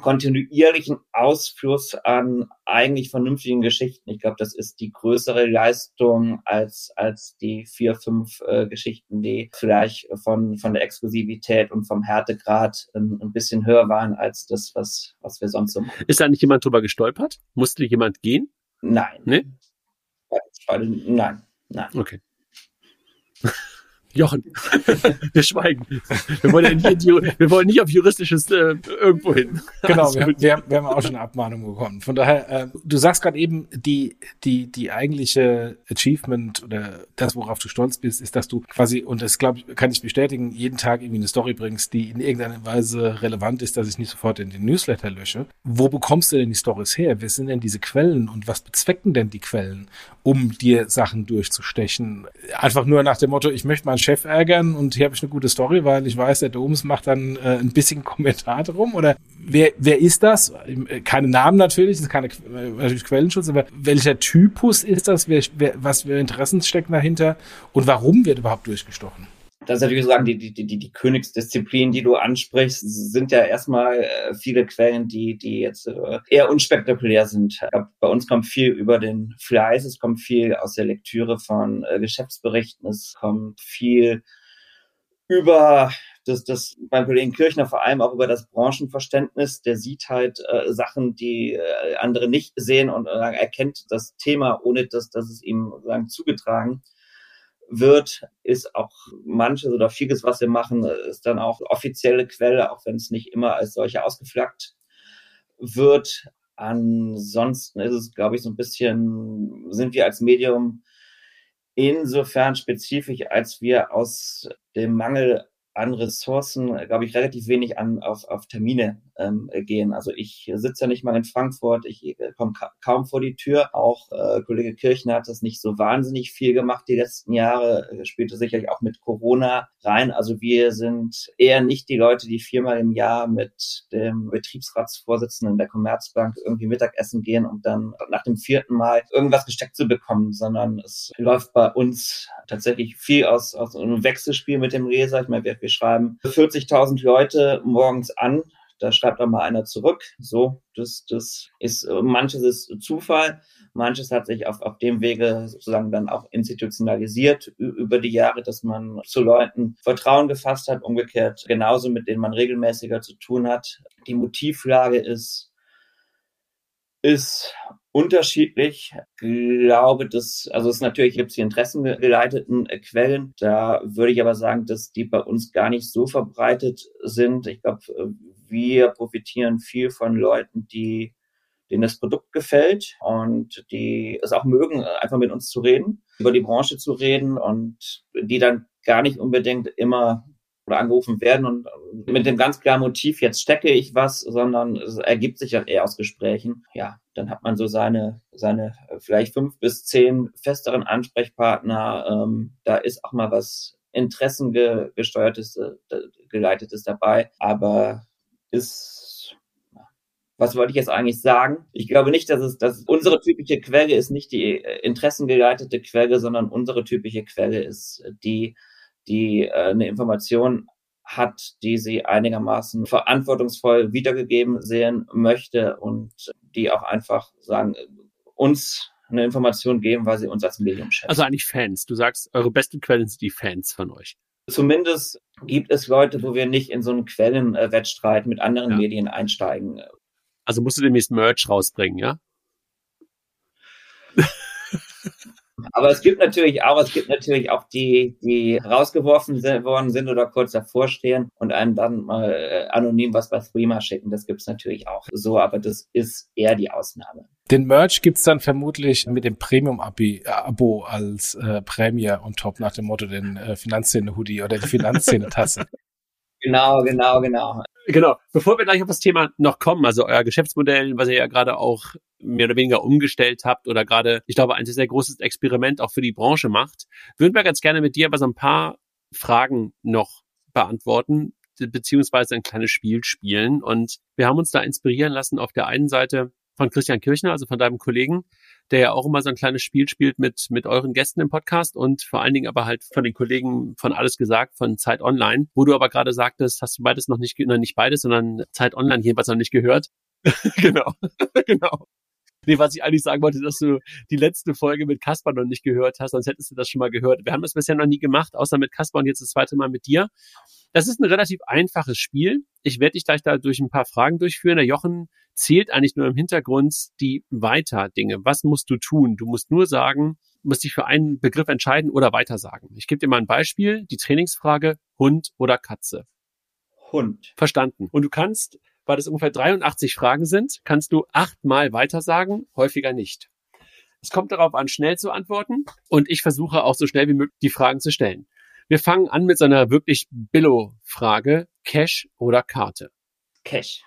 kontinuierlichen Ausfluss an eigentlich vernünftigen Geschichten. Ich glaube, das ist die größere Leistung als, als die vier, fünf äh, Geschichten, die vielleicht von, von der Exklusivität und vom Härtegrad ein, ein bisschen höher waren als das, was, was wir sonst so machen. Ist da nicht jemand drüber gestolpert? Musste jemand gehen? Nein. Nee? Nein, nein. Okay. Jochen, wir schweigen. Wir wollen, ja nicht, wir wollen nicht auf juristisches äh, irgendwo hin. Genau, wir haben, wir, haben, wir haben auch schon eine Abmahnung bekommen. Von daher, äh, du sagst gerade eben, die, die, die eigentliche Achievement oder das, worauf du stolz bist, ist, dass du quasi, und das glaube ich, kann ich bestätigen, jeden Tag irgendwie eine Story bringst, die in irgendeiner Weise relevant ist, dass ich nicht sofort in den Newsletter lösche. Wo bekommst du denn die Stories her? Wer sind denn diese Quellen und was bezwecken denn die Quellen, um dir Sachen durchzustechen? Einfach nur nach dem Motto, ich möchte mal Chef ärgern und hier habe ich eine gute Story, weil ich weiß, der Doms macht dann äh, ein bisschen Kommentar drum oder wer, wer ist das? Keine Namen natürlich, das ist keine natürlich Quellenschutz, aber welcher Typus ist das? Wer, wer, was für Interessen stecken dahinter und warum wird überhaupt durchgestochen? Das ist natürlich sagen, die, die, die, die Königsdisziplin, die du ansprichst, sind ja erstmal äh, viele Quellen, die, die jetzt äh, eher unspektakulär sind. Bei uns kommt viel über den Fleiß, es kommt viel aus der Lektüre von äh, Geschäftsberichten, es kommt viel über das, das beim Kollegen Kirchner vor allem auch über das Branchenverständnis. Der sieht halt äh, Sachen, die äh, andere nicht sehen und äh, erkennt das Thema, ohne dass, dass es ihm sozusagen zugetragen wird, ist auch manches oder vieles, was wir machen, ist dann auch offizielle Quelle, auch wenn es nicht immer als solche ausgeflaggt wird. Ansonsten ist es, glaube ich, so ein bisschen, sind wir als Medium insofern spezifisch, als wir aus dem Mangel an Ressourcen, glaube ich, relativ wenig an auf, auf Termine ähm, gehen. Also ich sitze ja nicht mal in Frankfurt, ich äh, komme ka kaum vor die Tür. Auch äh, Kollege Kirchner hat das nicht so wahnsinnig viel gemacht die letzten Jahre, äh, spielte sicherlich auch mit Corona rein. Also wir sind eher nicht die Leute, die viermal im Jahr mit dem Betriebsratsvorsitzenden der Commerzbank irgendwie Mittagessen gehen, um dann nach dem vierten Mal irgendwas gesteckt zu bekommen, sondern es läuft bei uns tatsächlich viel aus, aus einem Wechselspiel mit dem Leser. Ich meine, wir, wir schreiben 40.000 Leute morgens an da schreibt auch mal einer zurück. So, das, das ist, manches ist Zufall, manches hat sich auf, auf dem Wege sozusagen dann auch institutionalisiert über die Jahre, dass man zu Leuten Vertrauen gefasst hat, umgekehrt genauso, mit denen man regelmäßiger zu tun hat. Die Motivlage ist ist unterschiedlich. Glaube, dass, also es natürlich gibt es die interessengeleiteten Quellen. Da würde ich aber sagen, dass die bei uns gar nicht so verbreitet sind. Ich glaube, wir profitieren viel von Leuten, die denen das Produkt gefällt und die es auch mögen, einfach mit uns zu reden, über die Branche zu reden und die dann gar nicht unbedingt immer oder angerufen werden und mit dem ganz klaren Motiv, jetzt stecke ich was, sondern es ergibt sich ja eher aus Gesprächen. Ja, dann hat man so seine, seine vielleicht fünf bis zehn festeren Ansprechpartner. Ähm, da ist auch mal was Interessengesteuertes, äh, geleitetes dabei. Aber ist, was wollte ich jetzt eigentlich sagen? Ich glaube nicht, dass es, dass unsere typische Quelle ist nicht die äh, interessengeleitete Quelle, sondern unsere typische Quelle ist die, die äh, eine Information hat, die sie einigermaßen verantwortungsvoll wiedergegeben sehen möchte und die auch einfach sagen, uns eine Information geben, weil sie uns als Medium schätzen. Also eigentlich Fans. Du sagst, eure besten Quellen sind die Fans von euch. Zumindest gibt es Leute, wo wir nicht in so einen Quellenwettstreit mit anderen ja. Medien einsteigen. Also musst du demnächst Merch rausbringen, ja? Aber es gibt natürlich auch, es gibt natürlich auch die, die rausgeworfen worden sind oder kurz davor stehen und einem dann mal äh, anonym was bei Threema schicken. Das gibt es natürlich auch so, aber das ist eher die Ausnahme. Den Merch gibt's dann vermutlich mit dem Premium-Abo als äh, Prämie und top nach dem Motto den äh, Finanzszene-Hoodie oder die Finanzszene-Tasse. Genau, genau, genau. Genau. Bevor wir gleich auf das Thema noch kommen, also euer Geschäftsmodell, was ihr ja gerade auch mehr oder weniger umgestellt habt oder gerade, ich glaube, ein sehr großes Experiment auch für die Branche macht, würden wir ganz gerne mit dir aber so ein paar Fragen noch beantworten, beziehungsweise ein kleines Spiel spielen. Und wir haben uns da inspirieren lassen auf der einen Seite von Christian Kirchner, also von deinem Kollegen, der ja auch immer so ein kleines Spiel spielt mit, mit euren Gästen im Podcast und vor allen Dingen aber halt von den Kollegen von Alles gesagt, von Zeit Online, wo du aber gerade sagtest, hast du beides noch nicht, nein, nicht beides, sondern Zeit Online jedenfalls noch nicht gehört. genau, genau. Nee, was ich eigentlich sagen wollte, dass du die letzte Folge mit Kaspar noch nicht gehört hast, sonst hättest du das schon mal gehört. Wir haben das bisher noch nie gemacht, außer mit Kaspar und jetzt das zweite Mal mit dir. Das ist ein relativ einfaches Spiel. Ich werde dich gleich da durch ein paar Fragen durchführen. Der Jochen zählt eigentlich nur im Hintergrund die Weiter-Dinge. Was musst du tun? Du musst nur sagen, musst dich für einen Begriff entscheiden oder weiter sagen. Ich gebe dir mal ein Beispiel. Die Trainingsfrage Hund oder Katze. Hund. Verstanden. Und du kannst weil es ungefähr 83 Fragen sind, kannst du achtmal weitersagen, häufiger nicht. Es kommt darauf an, schnell zu antworten und ich versuche auch so schnell wie möglich die Fragen zu stellen. Wir fangen an mit so einer wirklich Billo-Frage. Cash oder Karte? Cash.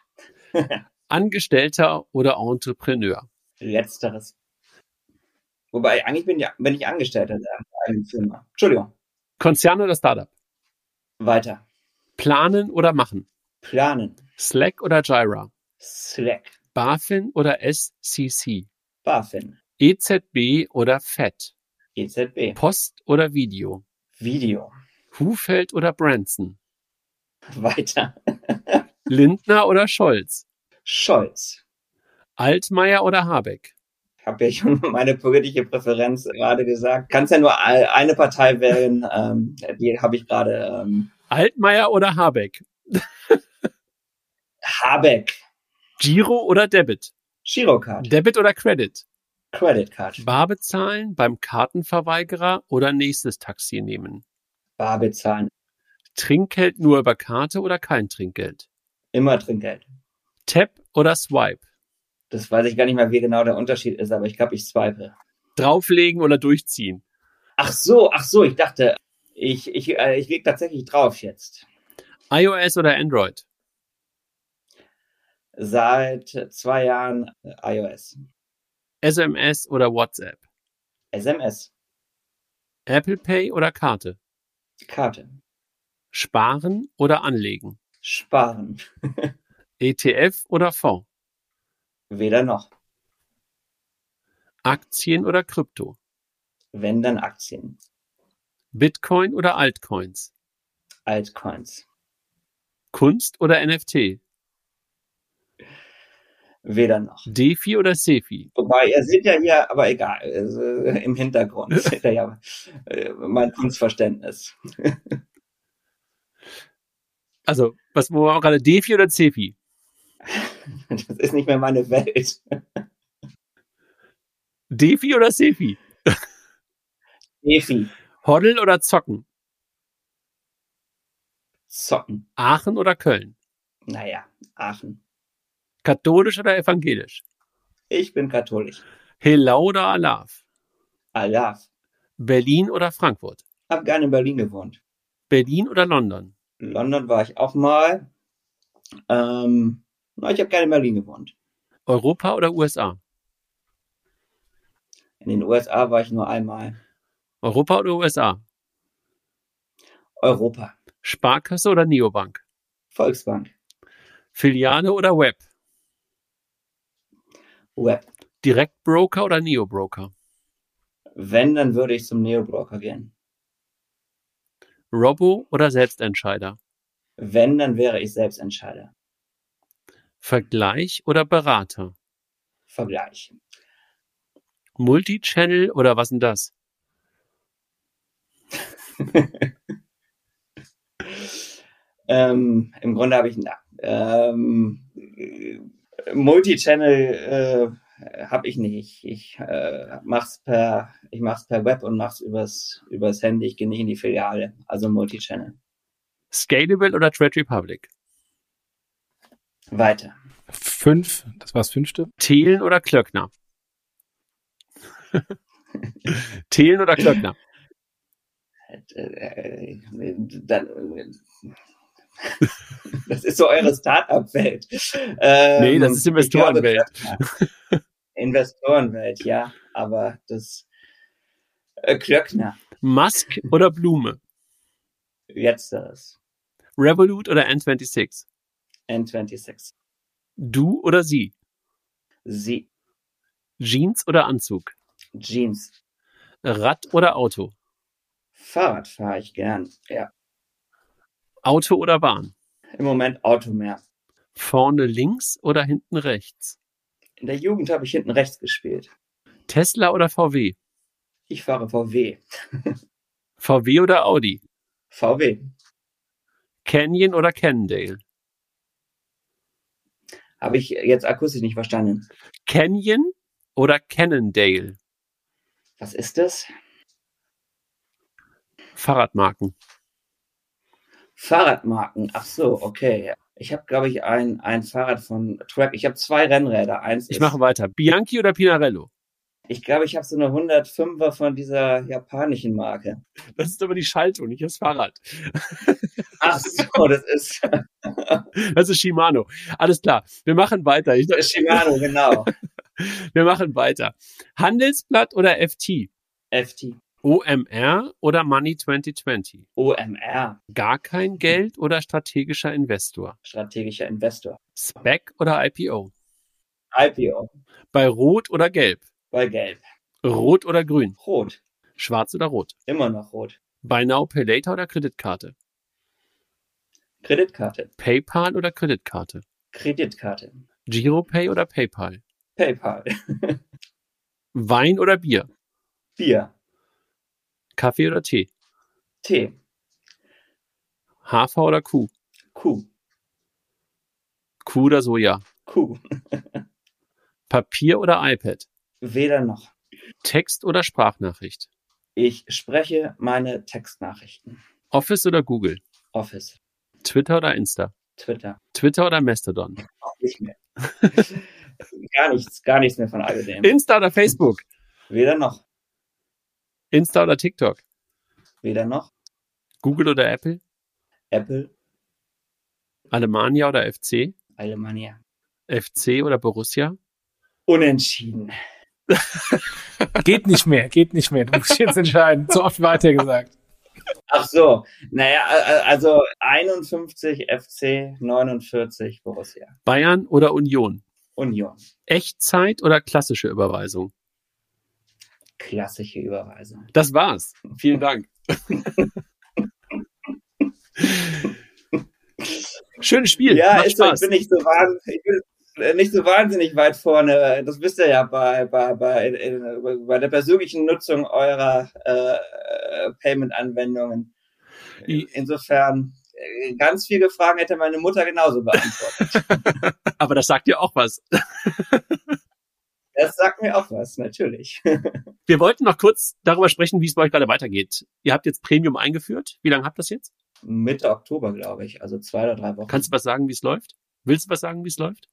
Angestellter oder Entrepreneur? Letzteres. Wobei, eigentlich bin ich, bin ich Angestellter der eigenen Firma. Entschuldigung. Konzern oder Startup? Weiter. Planen oder machen? Planen. Slack oder Jira? Slack. BaFin oder SCC? BaFin. EZB oder FED? EZB. Post oder Video? Video. Hufeld oder Branson? Weiter. Lindner oder Scholz? Scholz. Altmaier oder Habeck? Habe ja schon meine politische Präferenz gerade gesagt. Kannst ja nur eine Partei wählen. Ähm, die habe ich gerade. Ähm Altmaier oder Habeck? Habeck. Giro oder Debit? Girocard. Debit oder Credit? Credit Card. Bar bezahlen beim Kartenverweigerer oder nächstes Taxi nehmen? Bar bezahlen. Trinkgeld nur über Karte oder kein Trinkgeld? Immer Trinkgeld. Tap oder Swipe? Das weiß ich gar nicht mehr, wie genau der Unterschied ist, aber ich glaube, ich swipe. Drauflegen oder durchziehen? Ach so, ach so, ich dachte, ich, ich, äh, ich leg tatsächlich drauf jetzt. iOS oder Android? Seit zwei Jahren iOS. SMS oder WhatsApp? SMS. Apple Pay oder Karte? Karte. Sparen oder anlegen? Sparen. ETF oder Fonds? Weder noch. Aktien oder Krypto? Wenn dann Aktien. Bitcoin oder Altcoins? Altcoins. Kunst oder NFT? Weder noch. Defi oder Sefi? Wobei, ihr seht ja hier, aber egal, also, im Hintergrund seht ihr ja äh, mein Kunstverständnis. Also, was, wo war gerade Defi oder Cefi? Das ist nicht mehr meine Welt. Defi oder Sefi? Defi. Hoddle oder Zocken? Zocken. Aachen oder Köln? Naja, Aachen. Katholisch oder evangelisch? Ich bin katholisch. Hillau oder Alav? Alaf. Berlin oder Frankfurt? Hab gerne in Berlin gewohnt. Berlin oder London? London war ich auch mal. Ähm, ich habe gerne in Berlin gewohnt. Europa oder USA? In den USA war ich nur einmal. Europa oder USA? Europa. Sparkasse oder Neobank? Volksbank. Filiale oder Web? Web. Direktbroker oder Neobroker? Wenn, dann würde ich zum Neobroker gehen. Robo oder Selbstentscheider? Wenn, dann wäre ich Selbstentscheider. Vergleich oder Berater? Vergleich. Multichannel oder was denn das? ähm, Im Grunde habe ich na, ähm, Multichannel äh, habe ich nicht. Ich, äh, mach's per ich mach's per Web und mach's übers übers Handy. Ich gehe nicht in die Filiale, also Multichannel. Scalable oder Trade Republic? Weiter. Fünf, das war das fünfte. Thelen oder Klöckner? Thelen oder Klöckner? Das ist so eure Start-up-Welt. Ähm, nee, das ist Investorenwelt. Investorenwelt, ja, aber das äh, Klöckner. Musk oder Blume? Jetzt das. Revolut oder N26? N26. Du oder sie? Sie. Jeans oder Anzug? Jeans. Rad oder Auto? Fahrrad fahre ich gern, ja. Auto oder Bahn? Im Moment Auto mehr. Vorne links oder hinten rechts? In der Jugend habe ich hinten rechts gespielt. Tesla oder VW? Ich fahre VW. VW oder Audi? VW. Canyon oder Cannondale? Habe ich jetzt akustisch nicht verstanden. Canyon oder Cannondale? Was ist das? Fahrradmarken. Fahrradmarken. Ach so, okay. Ich habe, glaube ich, ein, ein Fahrrad von Track. Ich habe zwei Rennräder. Eins ich mache weiter. Bianchi oder Pinarello? Ich glaube, ich habe so eine 105er von dieser japanischen Marke. Das ist aber die Schaltung, nicht das Fahrrad. Ach so, das ist. das ist Shimano. Alles klar. Wir machen weiter. Ich, das ist Shimano, genau. Wir machen weiter. Handelsblatt oder FT? FT. OMR oder Money 2020? OMR. Gar kein Geld oder strategischer Investor? Strategischer Investor. Spec oder IPO? IPO. Bei Rot oder Gelb? Bei Gelb. Rot oder Grün? Rot. Schwarz oder Rot? Immer noch Rot. Buy Now, Pay Later oder Kreditkarte? Kreditkarte. PayPal oder Kreditkarte? Kreditkarte. Giropay oder PayPal? PayPal. Wein oder Bier? Bier. Kaffee oder Tee? Tee. Hafer oder Kuh? Kuh. Kuh oder Soja? Kuh. Papier oder iPad? Weder noch. Text oder Sprachnachricht? Ich spreche meine Textnachrichten. Office oder Google? Office. Twitter oder Insta? Twitter. Twitter oder Mastodon? Auch nicht mehr. gar nichts, gar nichts mehr von alledem. Insta oder Facebook? Weder noch. Insta oder TikTok? Weder noch. Google oder Apple? Apple. Alemannia oder FC? Alemannia. FC oder Borussia? Unentschieden. geht nicht mehr, geht nicht mehr. Du musst jetzt entscheiden. Zu oft weiter gesagt. Ach so, naja, also 51 FC, 49 Borussia. Bayern oder Union? Union. Echtzeit oder klassische Überweisung? Klassische Überweisung. Das war's. Vielen Dank. Schönes Spiel. Ja, ist so, ich bin nicht so wahnsinnig, nicht so wahnsinnig weit vorne. Das wisst ihr ja bei, bei, bei, bei der persönlichen Nutzung eurer äh, Payment-Anwendungen. Insofern, äh, ganz viele Fragen hätte meine Mutter genauso beantwortet. Aber das sagt ja auch was. Das sagt mir auch was, natürlich. Wir wollten noch kurz darüber sprechen, wie es bei euch gerade weitergeht. Ihr habt jetzt Premium eingeführt. Wie lange habt ihr das jetzt? Mitte Oktober, glaube ich. Also zwei oder drei Wochen. Kannst du was sagen, wie es läuft? Willst du was sagen, wie es läuft?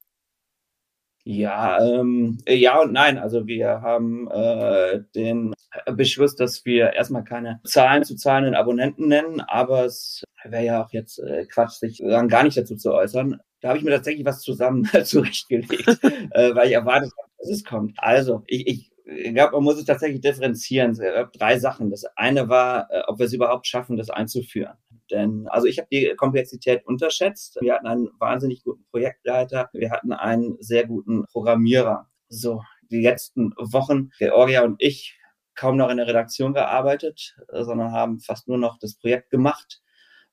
Ja, ähm, ja und nein. Also wir haben äh, den Beschluss, dass wir erstmal keine Zahlen zu zahlenden Abonnenten nennen, aber es wäre ja auch jetzt äh, Quatsch, sich dann gar nicht dazu zu äußern. Da habe ich mir tatsächlich was zusammen zurechtgelegt, äh, weil ich erwartet habe, dass es kommt. Also, ich, ich ich glaube, man muss es tatsächlich differenzieren. Drei Sachen. Das eine war, äh, ob wir es überhaupt schaffen, das einzuführen. Denn, also ich habe die Komplexität unterschätzt. Wir hatten einen wahnsinnig guten Projektleiter. Wir hatten einen sehr guten Programmierer. So, die letzten Wochen, Georgia und ich, kaum noch in der Redaktion gearbeitet, sondern haben fast nur noch das Projekt gemacht.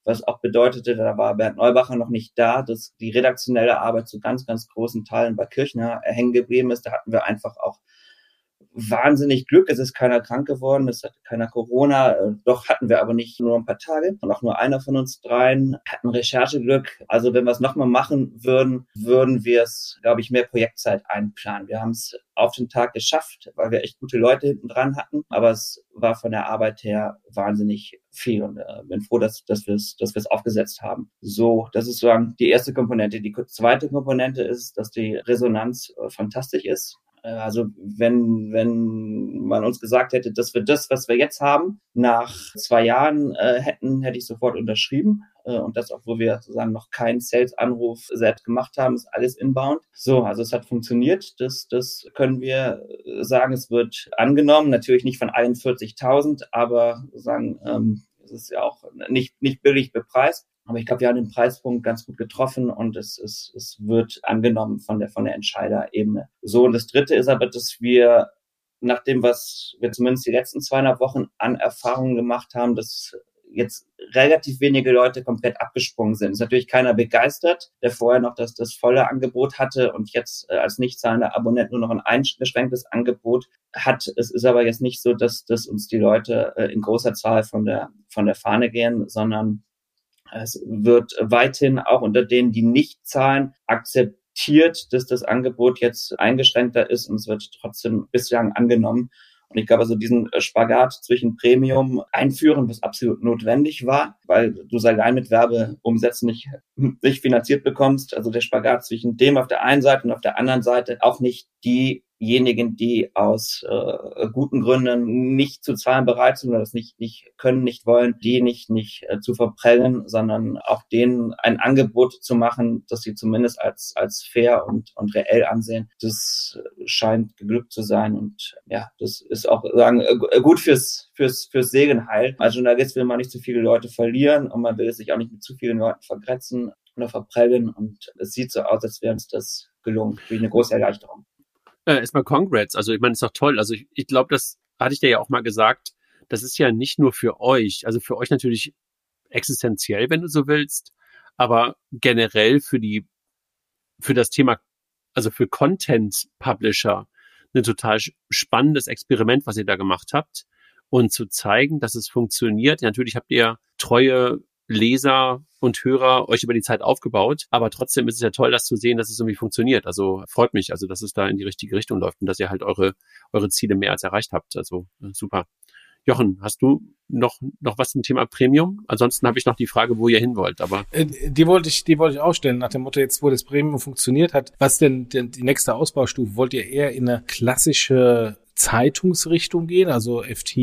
Was auch bedeutete, da war Bernd Neubacher noch nicht da, dass die redaktionelle Arbeit zu ganz, ganz großen Teilen bei Kirchner hängen geblieben ist. Da hatten wir einfach auch wahnsinnig Glück. Es ist keiner krank geworden, es hat keiner Corona. Äh, doch hatten wir aber nicht nur ein paar Tage und auch nur einer von uns dreien hatten Rechercheglück. Also wenn wir es nochmal machen würden, würden wir es, glaube ich, mehr Projektzeit einplanen. Wir haben es auf den Tag geschafft, weil wir echt gute Leute hinten dran hatten. Aber es war von der Arbeit her wahnsinnig viel und äh, bin froh, dass, dass wir es dass wir es aufgesetzt haben. So, das ist sozusagen die erste Komponente. Die zweite Komponente ist, dass die Resonanz äh, fantastisch ist. Äh, also wenn, wenn man uns gesagt hätte, dass wir das, was wir jetzt haben, nach zwei Jahren äh, hätten, hätte ich sofort unterschrieben. Äh, und das, obwohl wir sozusagen noch keinen Sales-Anruf selbst gemacht haben, ist alles inbound. So, also es hat funktioniert. Das, das können wir sagen. Es wird angenommen. Natürlich nicht von allen 40.000, aber sagen, ähm, es ist ja auch nicht, nicht billig bepreist. Aber ich glaube, wir haben den Preispunkt ganz gut getroffen und es, es, es wird angenommen von der, von der Entscheiderebene. So, und das Dritte ist aber, dass wir nach dem, was wir zumindest die letzten zweieinhalb Wochen an Erfahrungen gemacht haben, dass jetzt relativ wenige Leute komplett abgesprungen sind. Ist natürlich keiner begeistert, der vorher noch das, das volle Angebot hatte und jetzt äh, als nicht zahlender Abonnent nur noch ein eingeschränktes Angebot hat. Es ist aber jetzt nicht so, dass, dass uns die Leute äh, in großer Zahl von der, von der Fahne gehen, sondern es wird weiterhin auch unter denen, die nicht zahlen, akzeptiert, dass das Angebot jetzt eingeschränkter ist und es wird trotzdem bislang angenommen. Und ich glaube, also diesen Spagat zwischen Premium einführen, was absolut notwendig war, weil du es allein mit Werbeumsätzen nicht, nicht finanziert bekommst. Also der Spagat zwischen dem auf der einen Seite und auf der anderen Seite auch nicht die diejenigen, die aus äh, guten Gründen nicht zu zahlen bereit sind oder das nicht, nicht können, nicht wollen, die nicht, nicht äh, zu verprellen, sondern auch denen ein Angebot zu machen, das sie zumindest als, als fair und, und reell ansehen. Das scheint geglückt zu sein und ja, das ist auch sagen, äh, gut fürs, fürs, fürs Segenheil. Als Journalist will man nicht zu viele Leute verlieren und man will sich auch nicht mit zu vielen Leuten vergrätzen oder verprellen und es sieht so aus, als wäre uns das gelungen. Durch eine große Erleichterung. Äh, erstmal Congrats. Also ich meine, ist doch toll. Also ich, ich glaube, das hatte ich dir ja auch mal gesagt. Das ist ja nicht nur für euch, also für euch natürlich existenziell, wenn du so willst, aber generell für die, für das Thema, also für Content Publisher, ein total spannendes Experiment, was ihr da gemacht habt und zu zeigen, dass es funktioniert. Natürlich habt ihr treue Leser und Hörer euch über die Zeit aufgebaut. Aber trotzdem ist es ja toll, das zu sehen, dass es irgendwie funktioniert. Also freut mich, also dass es da in die richtige Richtung läuft und dass ihr halt eure, eure Ziele mehr als erreicht habt. Also äh, super. Jochen, hast du noch, noch was zum Thema Premium? Ansonsten habe ich noch die Frage, wo ihr hin wollt, aber. Äh, die wollte ich, die wollte ich auch stellen, nach dem Motto, jetzt, wo das Premium funktioniert hat, was denn, denn die nächste Ausbaustufe? Wollt ihr eher in eine klassische Zeitungsrichtung gehen, also FT,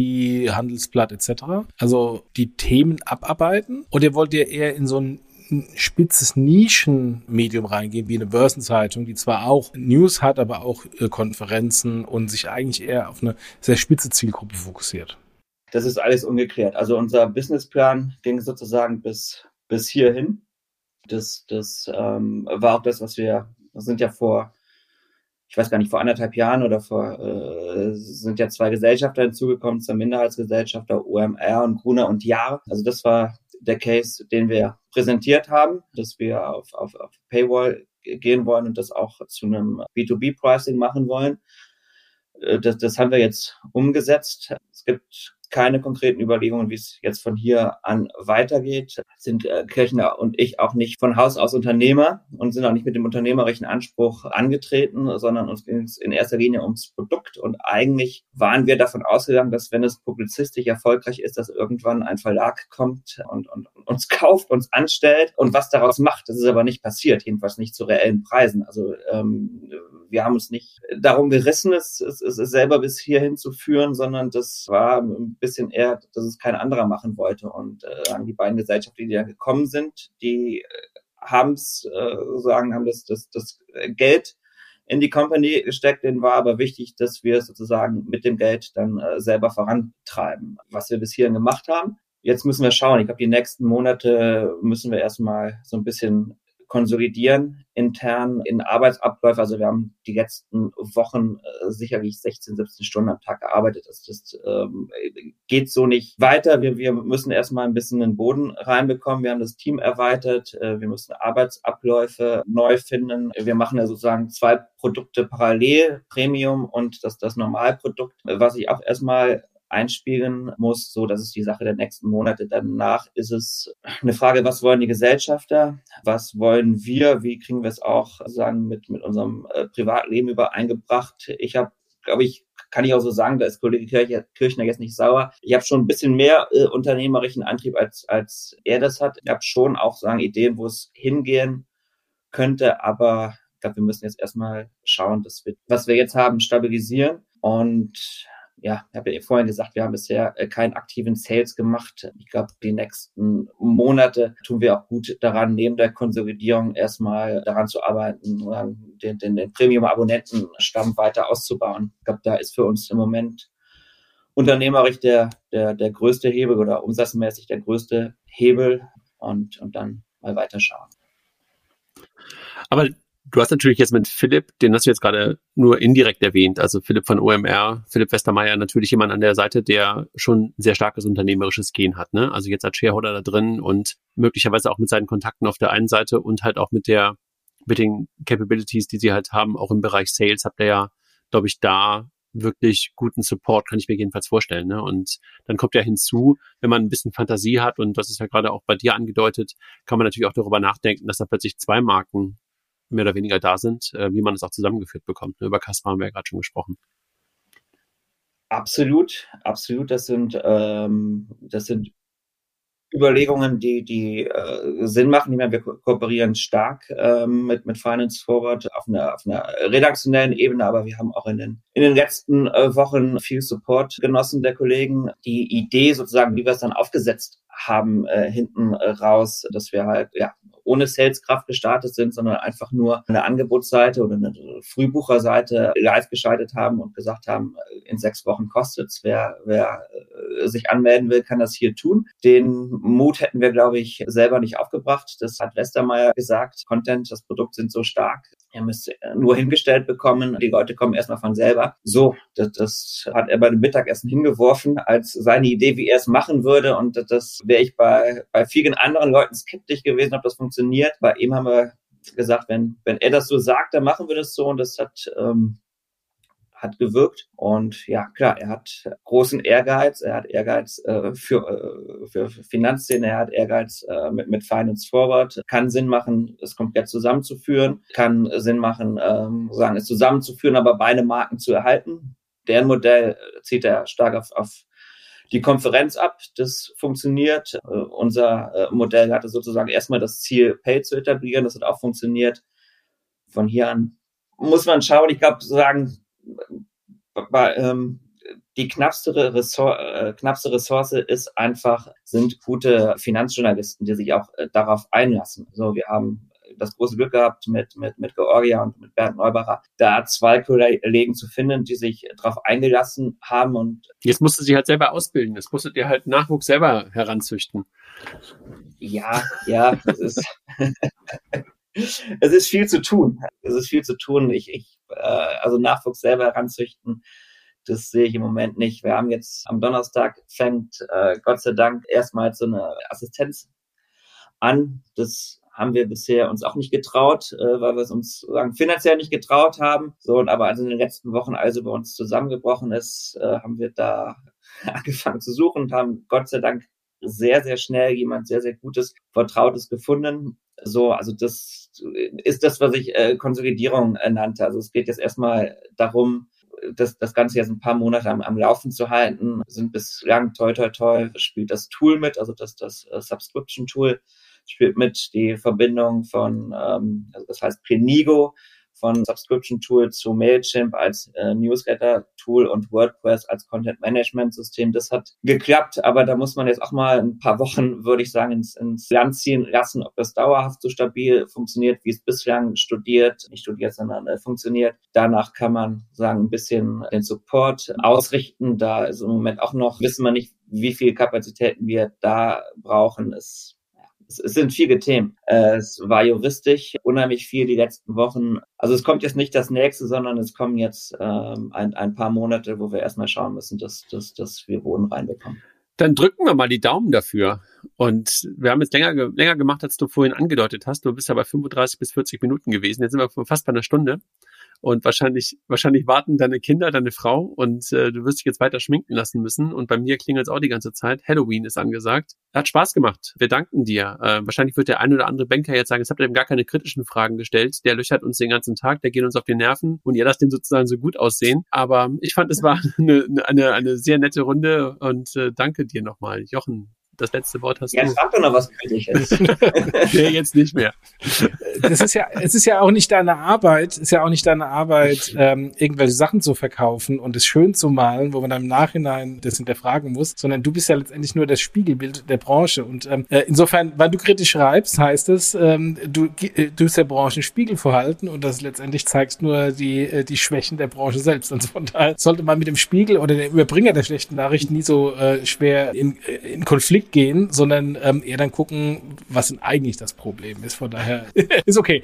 Handelsblatt etc. Also die Themen abarbeiten? Oder wollt ihr eher in so ein spitzes Nischenmedium reingehen, wie eine Börsenzeitung, die zwar auch News hat, aber auch äh, Konferenzen und sich eigentlich eher auf eine sehr spitze Zielgruppe fokussiert? Das ist alles ungeklärt. Also unser Businessplan ging sozusagen bis, bis hierhin. Das, das ähm, war auch das, was wir, wir sind ja vor ich weiß gar nicht, vor anderthalb Jahren oder vor, äh, sind ja zwei Gesellschafter hinzugekommen, zwei Minderheitsgesellschafter, OMR und Gruner und Jahr. Also das war der Case, den wir präsentiert haben, dass wir auf, auf, auf Paywall gehen wollen und das auch zu einem B2B-Pricing machen wollen. Äh, das, das haben wir jetzt umgesetzt. Es gibt keine konkreten Überlegungen, wie es jetzt von hier an weitergeht. Sind äh, Kirchner und ich auch nicht von Haus aus Unternehmer und sind auch nicht mit dem unternehmerischen Anspruch angetreten, sondern uns ging es in erster Linie ums Produkt. Und eigentlich waren wir davon ausgegangen, dass wenn es publizistisch erfolgreich ist, dass irgendwann ein Verlag kommt und, und, uns kauft, uns anstellt und was daraus macht. Das ist aber nicht passiert, jedenfalls nicht zu reellen Preisen. Also ähm, wir haben uns nicht darum gerissen, es, es, es selber bis hierhin zu führen, sondern das war ein bisschen eher, dass es kein anderer machen wollte. Und äh, die beiden Gesellschaften, die da gekommen sind, die äh, haben es, äh, sagen, haben das, das, das Geld in die Company gesteckt. Denen war aber wichtig, dass wir sozusagen mit dem Geld dann äh, selber vorantreiben, was wir bis hierhin gemacht haben. Jetzt müssen wir schauen. Ich glaube, die nächsten Monate müssen wir erstmal so ein bisschen konsolidieren intern in Arbeitsabläufe. Also wir haben die letzten Wochen äh, sicherlich 16, 17 Stunden am Tag gearbeitet. Das, das ähm, geht so nicht weiter. Wir, wir müssen erstmal ein bisschen den Boden reinbekommen. Wir haben das Team erweitert. Äh, wir müssen Arbeitsabläufe neu finden. Wir machen ja sozusagen zwei Produkte parallel, Premium und das, das Normalprodukt, was ich auch erstmal einspielen muss. So, das ist die Sache der nächsten Monate. Danach ist es eine Frage, was wollen die Gesellschafter? Was wollen wir? Wie kriegen wir es auch sagen mit, mit unserem äh, Privatleben übereingebracht? Ich habe, glaube ich, kann ich auch so sagen, da ist Kollege Kirchner jetzt nicht sauer. Ich habe schon ein bisschen mehr äh, unternehmerischen Antrieb, als, als er das hat. Ich habe schon auch sagen Ideen, wo es hingehen könnte, aber Ich glaube, wir müssen jetzt erstmal schauen, dass wir, was wir jetzt haben, stabilisieren und ja, ich habe ja vorhin gesagt, wir haben bisher äh, keinen aktiven Sales gemacht. Ich glaube, die nächsten Monate tun wir auch gut daran, neben der Konsolidierung erstmal daran zu arbeiten, den, den, den Premium-Abonnentenstamm weiter auszubauen. Ich glaube, da ist für uns im Moment unternehmerisch der, der, der größte Hebel oder umsatzmäßig der größte Hebel und, und dann mal weiterschauen. Aber Du hast natürlich jetzt mit Philipp, den hast du jetzt gerade nur indirekt erwähnt, also Philipp von OMR, Philipp Westermeier, natürlich jemand an der Seite, der schon sehr starkes unternehmerisches Gen hat. Ne? Also jetzt als Shareholder da drin und möglicherweise auch mit seinen Kontakten auf der einen Seite und halt auch mit der mit den Capabilities, die sie halt haben, auch im Bereich Sales, habt ihr ja, glaube ich, da wirklich guten Support, kann ich mir jedenfalls vorstellen. Ne? Und dann kommt ja hinzu, wenn man ein bisschen Fantasie hat, und das ist ja gerade auch bei dir angedeutet, kann man natürlich auch darüber nachdenken, dass da plötzlich zwei Marken mehr oder weniger da sind, äh, wie man es auch zusammengeführt bekommt. Ne? Über Kaspar haben wir ja gerade schon gesprochen. Absolut, absolut. Das sind, ähm, das sind Überlegungen, die, die äh, Sinn machen. Ich meine, wir ko kooperieren stark ähm, mit, mit Finance Forward auf einer, auf einer redaktionellen Ebene, aber wir haben auch in den, in den letzten äh, Wochen viel Support genossen der Kollegen. Die Idee sozusagen, wie wir es dann aufgesetzt haben, äh, hinten raus, dass wir halt ja ohne Saleskraft gestartet sind, sondern einfach nur eine Angebotsseite oder eine Frühbucherseite live geschaltet haben und gesagt haben, in sechs Wochen kostet's. Wer, wer äh, sich anmelden will, kann das hier tun. Den Mut hätten wir, glaube ich, selber nicht aufgebracht. Das hat Westermeier gesagt. Content, das Produkt sind so stark. Er müsste nur hingestellt bekommen. Die Leute kommen erstmal von selber. So, das, das hat er bei dem Mittagessen hingeworfen als seine Idee, wie er es machen würde. Und das wäre ich bei, bei vielen anderen Leuten skeptisch gewesen, ob das funktioniert. Bei ihm haben wir gesagt, wenn, wenn er das so sagt, dann machen wir das so. Und das hat ähm, hat gewirkt. Und ja, klar, er hat großen Ehrgeiz. Er hat Ehrgeiz äh, für, äh, für Finanzszene, er hat Ehrgeiz äh, mit, mit Finance Forward. Kann Sinn machen, es komplett zusammenzuführen. Kann Sinn machen, ähm, sagen, es zusammenzuführen, aber beide Marken zu erhalten. Deren Modell zieht er stark auf, auf die Konferenz ab. Das funktioniert. Äh, unser äh, Modell hatte sozusagen erstmal das Ziel, Pay zu etablieren. Das hat auch funktioniert. Von hier an muss man schauen. Ich glaube, sagen, ähm, die knappste, Ressource, äh, knappste Ressource ist einfach, sind gute Finanzjournalisten, die sich auch äh, darauf einlassen. So, wir haben das große Glück gehabt mit, mit, mit Georgia und mit Bernd Neubacher, da zwei Kollegen zu finden, die sich darauf eingelassen haben und. Jetzt musst du sie halt selber ausbilden. Jetzt musstet ihr halt Nachwuchs selber heranzüchten. Ja, ja, es ist, es ist viel zu tun. Es ist viel zu tun. Ich, ich also Nachwuchs selber heranzüchten, das sehe ich im Moment nicht. Wir haben jetzt am Donnerstag fängt äh, Gott sei Dank erstmals so eine Assistenz an. Das haben wir bisher uns auch nicht getraut, äh, weil wir es uns sagen, finanziell nicht getraut haben. So, und aber also in den letzten Wochen, also bei uns zusammengebrochen ist, äh, haben wir da angefangen zu suchen und haben Gott sei Dank sehr, sehr schnell jemand sehr, sehr Gutes, Vertrautes gefunden. So, also das ist das, was ich äh, Konsolidierung äh, nannte. Also es geht jetzt erstmal darum, das, das Ganze jetzt ein paar Monate am, am Laufen zu halten. Sind bislang toi toi toi spielt das Tool mit, also das, das uh, Subscription Tool spielt mit die Verbindung von, ähm, also das heißt Prenigo, von Subscription Tool zu Mailchimp als äh, Newsletter Tool und WordPress als Content Management System. Das hat geklappt, aber da muss man jetzt auch mal ein paar Wochen, würde ich sagen, ins, ins Land ziehen lassen, ob das dauerhaft so stabil funktioniert, wie es bislang studiert, nicht studiert, sondern äh, funktioniert. Danach kann man sagen, ein bisschen den Support ausrichten. Da ist im Moment auch noch, wissen wir nicht, wie viel Kapazitäten wir da brauchen. Es es, es sind viele Themen. Äh, es war juristisch unheimlich viel die letzten Wochen. Also es kommt jetzt nicht das nächste, sondern es kommen jetzt ähm, ein, ein paar Monate, wo wir erstmal schauen müssen, dass, dass, dass wir Wohnen reinbekommen. Dann drücken wir mal die Daumen dafür. Und wir haben jetzt länger, länger gemacht, als du vorhin angedeutet hast. Du bist ja bei 35 bis 40 Minuten gewesen. Jetzt sind wir fast bei einer Stunde und wahrscheinlich, wahrscheinlich warten deine Kinder, deine Frau und äh, du wirst dich jetzt weiter schminken lassen müssen. Und bei mir klingelt es auch die ganze Zeit. Halloween ist angesagt. Hat Spaß gemacht. Wir danken dir. Äh, wahrscheinlich wird der ein oder andere Banker jetzt sagen, es habt ihr eben gar keine kritischen Fragen gestellt. Der löchert uns den ganzen Tag, der geht uns auf die Nerven und ihr lasst den sozusagen so gut aussehen. Aber ich fand, es war eine, eine, eine sehr nette Runde und äh, danke dir nochmal. Jochen, das letzte Wort hast ja, du. Ja, frag doch noch was Kritisches. nee, jetzt nicht mehr. Das ist ja, es ist ja auch nicht deine Arbeit, ist ja auch nicht deine Arbeit, ähm, irgendwelche Sachen zu verkaufen und es schön zu malen, wo man dann im Nachhinein das hinterfragen muss, sondern du bist ja letztendlich nur das Spiegelbild der Branche. Und ähm, äh, insofern, weil du kritisch schreibst, heißt es, ähm, du, äh, du bist der Branche Spiegel vorhalten und das letztendlich zeigst nur die, äh, die Schwächen der Branche selbst. Und von daher sollte man mit dem Spiegel oder dem Überbringer der schlechten Nachrichten nie so äh, schwer in, in Konflikt gehen, sondern ähm, eher dann gucken, was denn eigentlich das Problem ist. Von daher ist okay.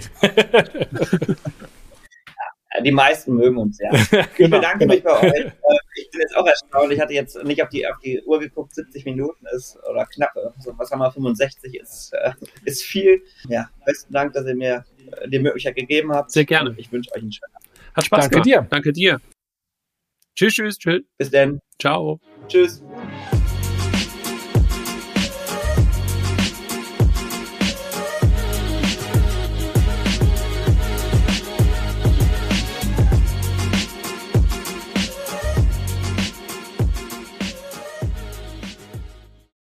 Die meisten mögen uns ja. Ich genau, bedanke genau. mich bei euch. Äh, ich bin jetzt auch erstaunt. Ich hatte jetzt nicht auf die, auf die Uhr geguckt, 70 Minuten ist oder knapp. Also was haben wir, 65 ist, äh, ist viel. Ja, besten Dank, dass ihr mir die Möglichkeit gegeben habt. Sehr gerne. Ich wünsche euch einen schönen Abend. Hat Spaß Danke gemacht. dir. Danke dir. Tschüss, tschüss, tschüss. Bis dann. Ciao. Tschüss.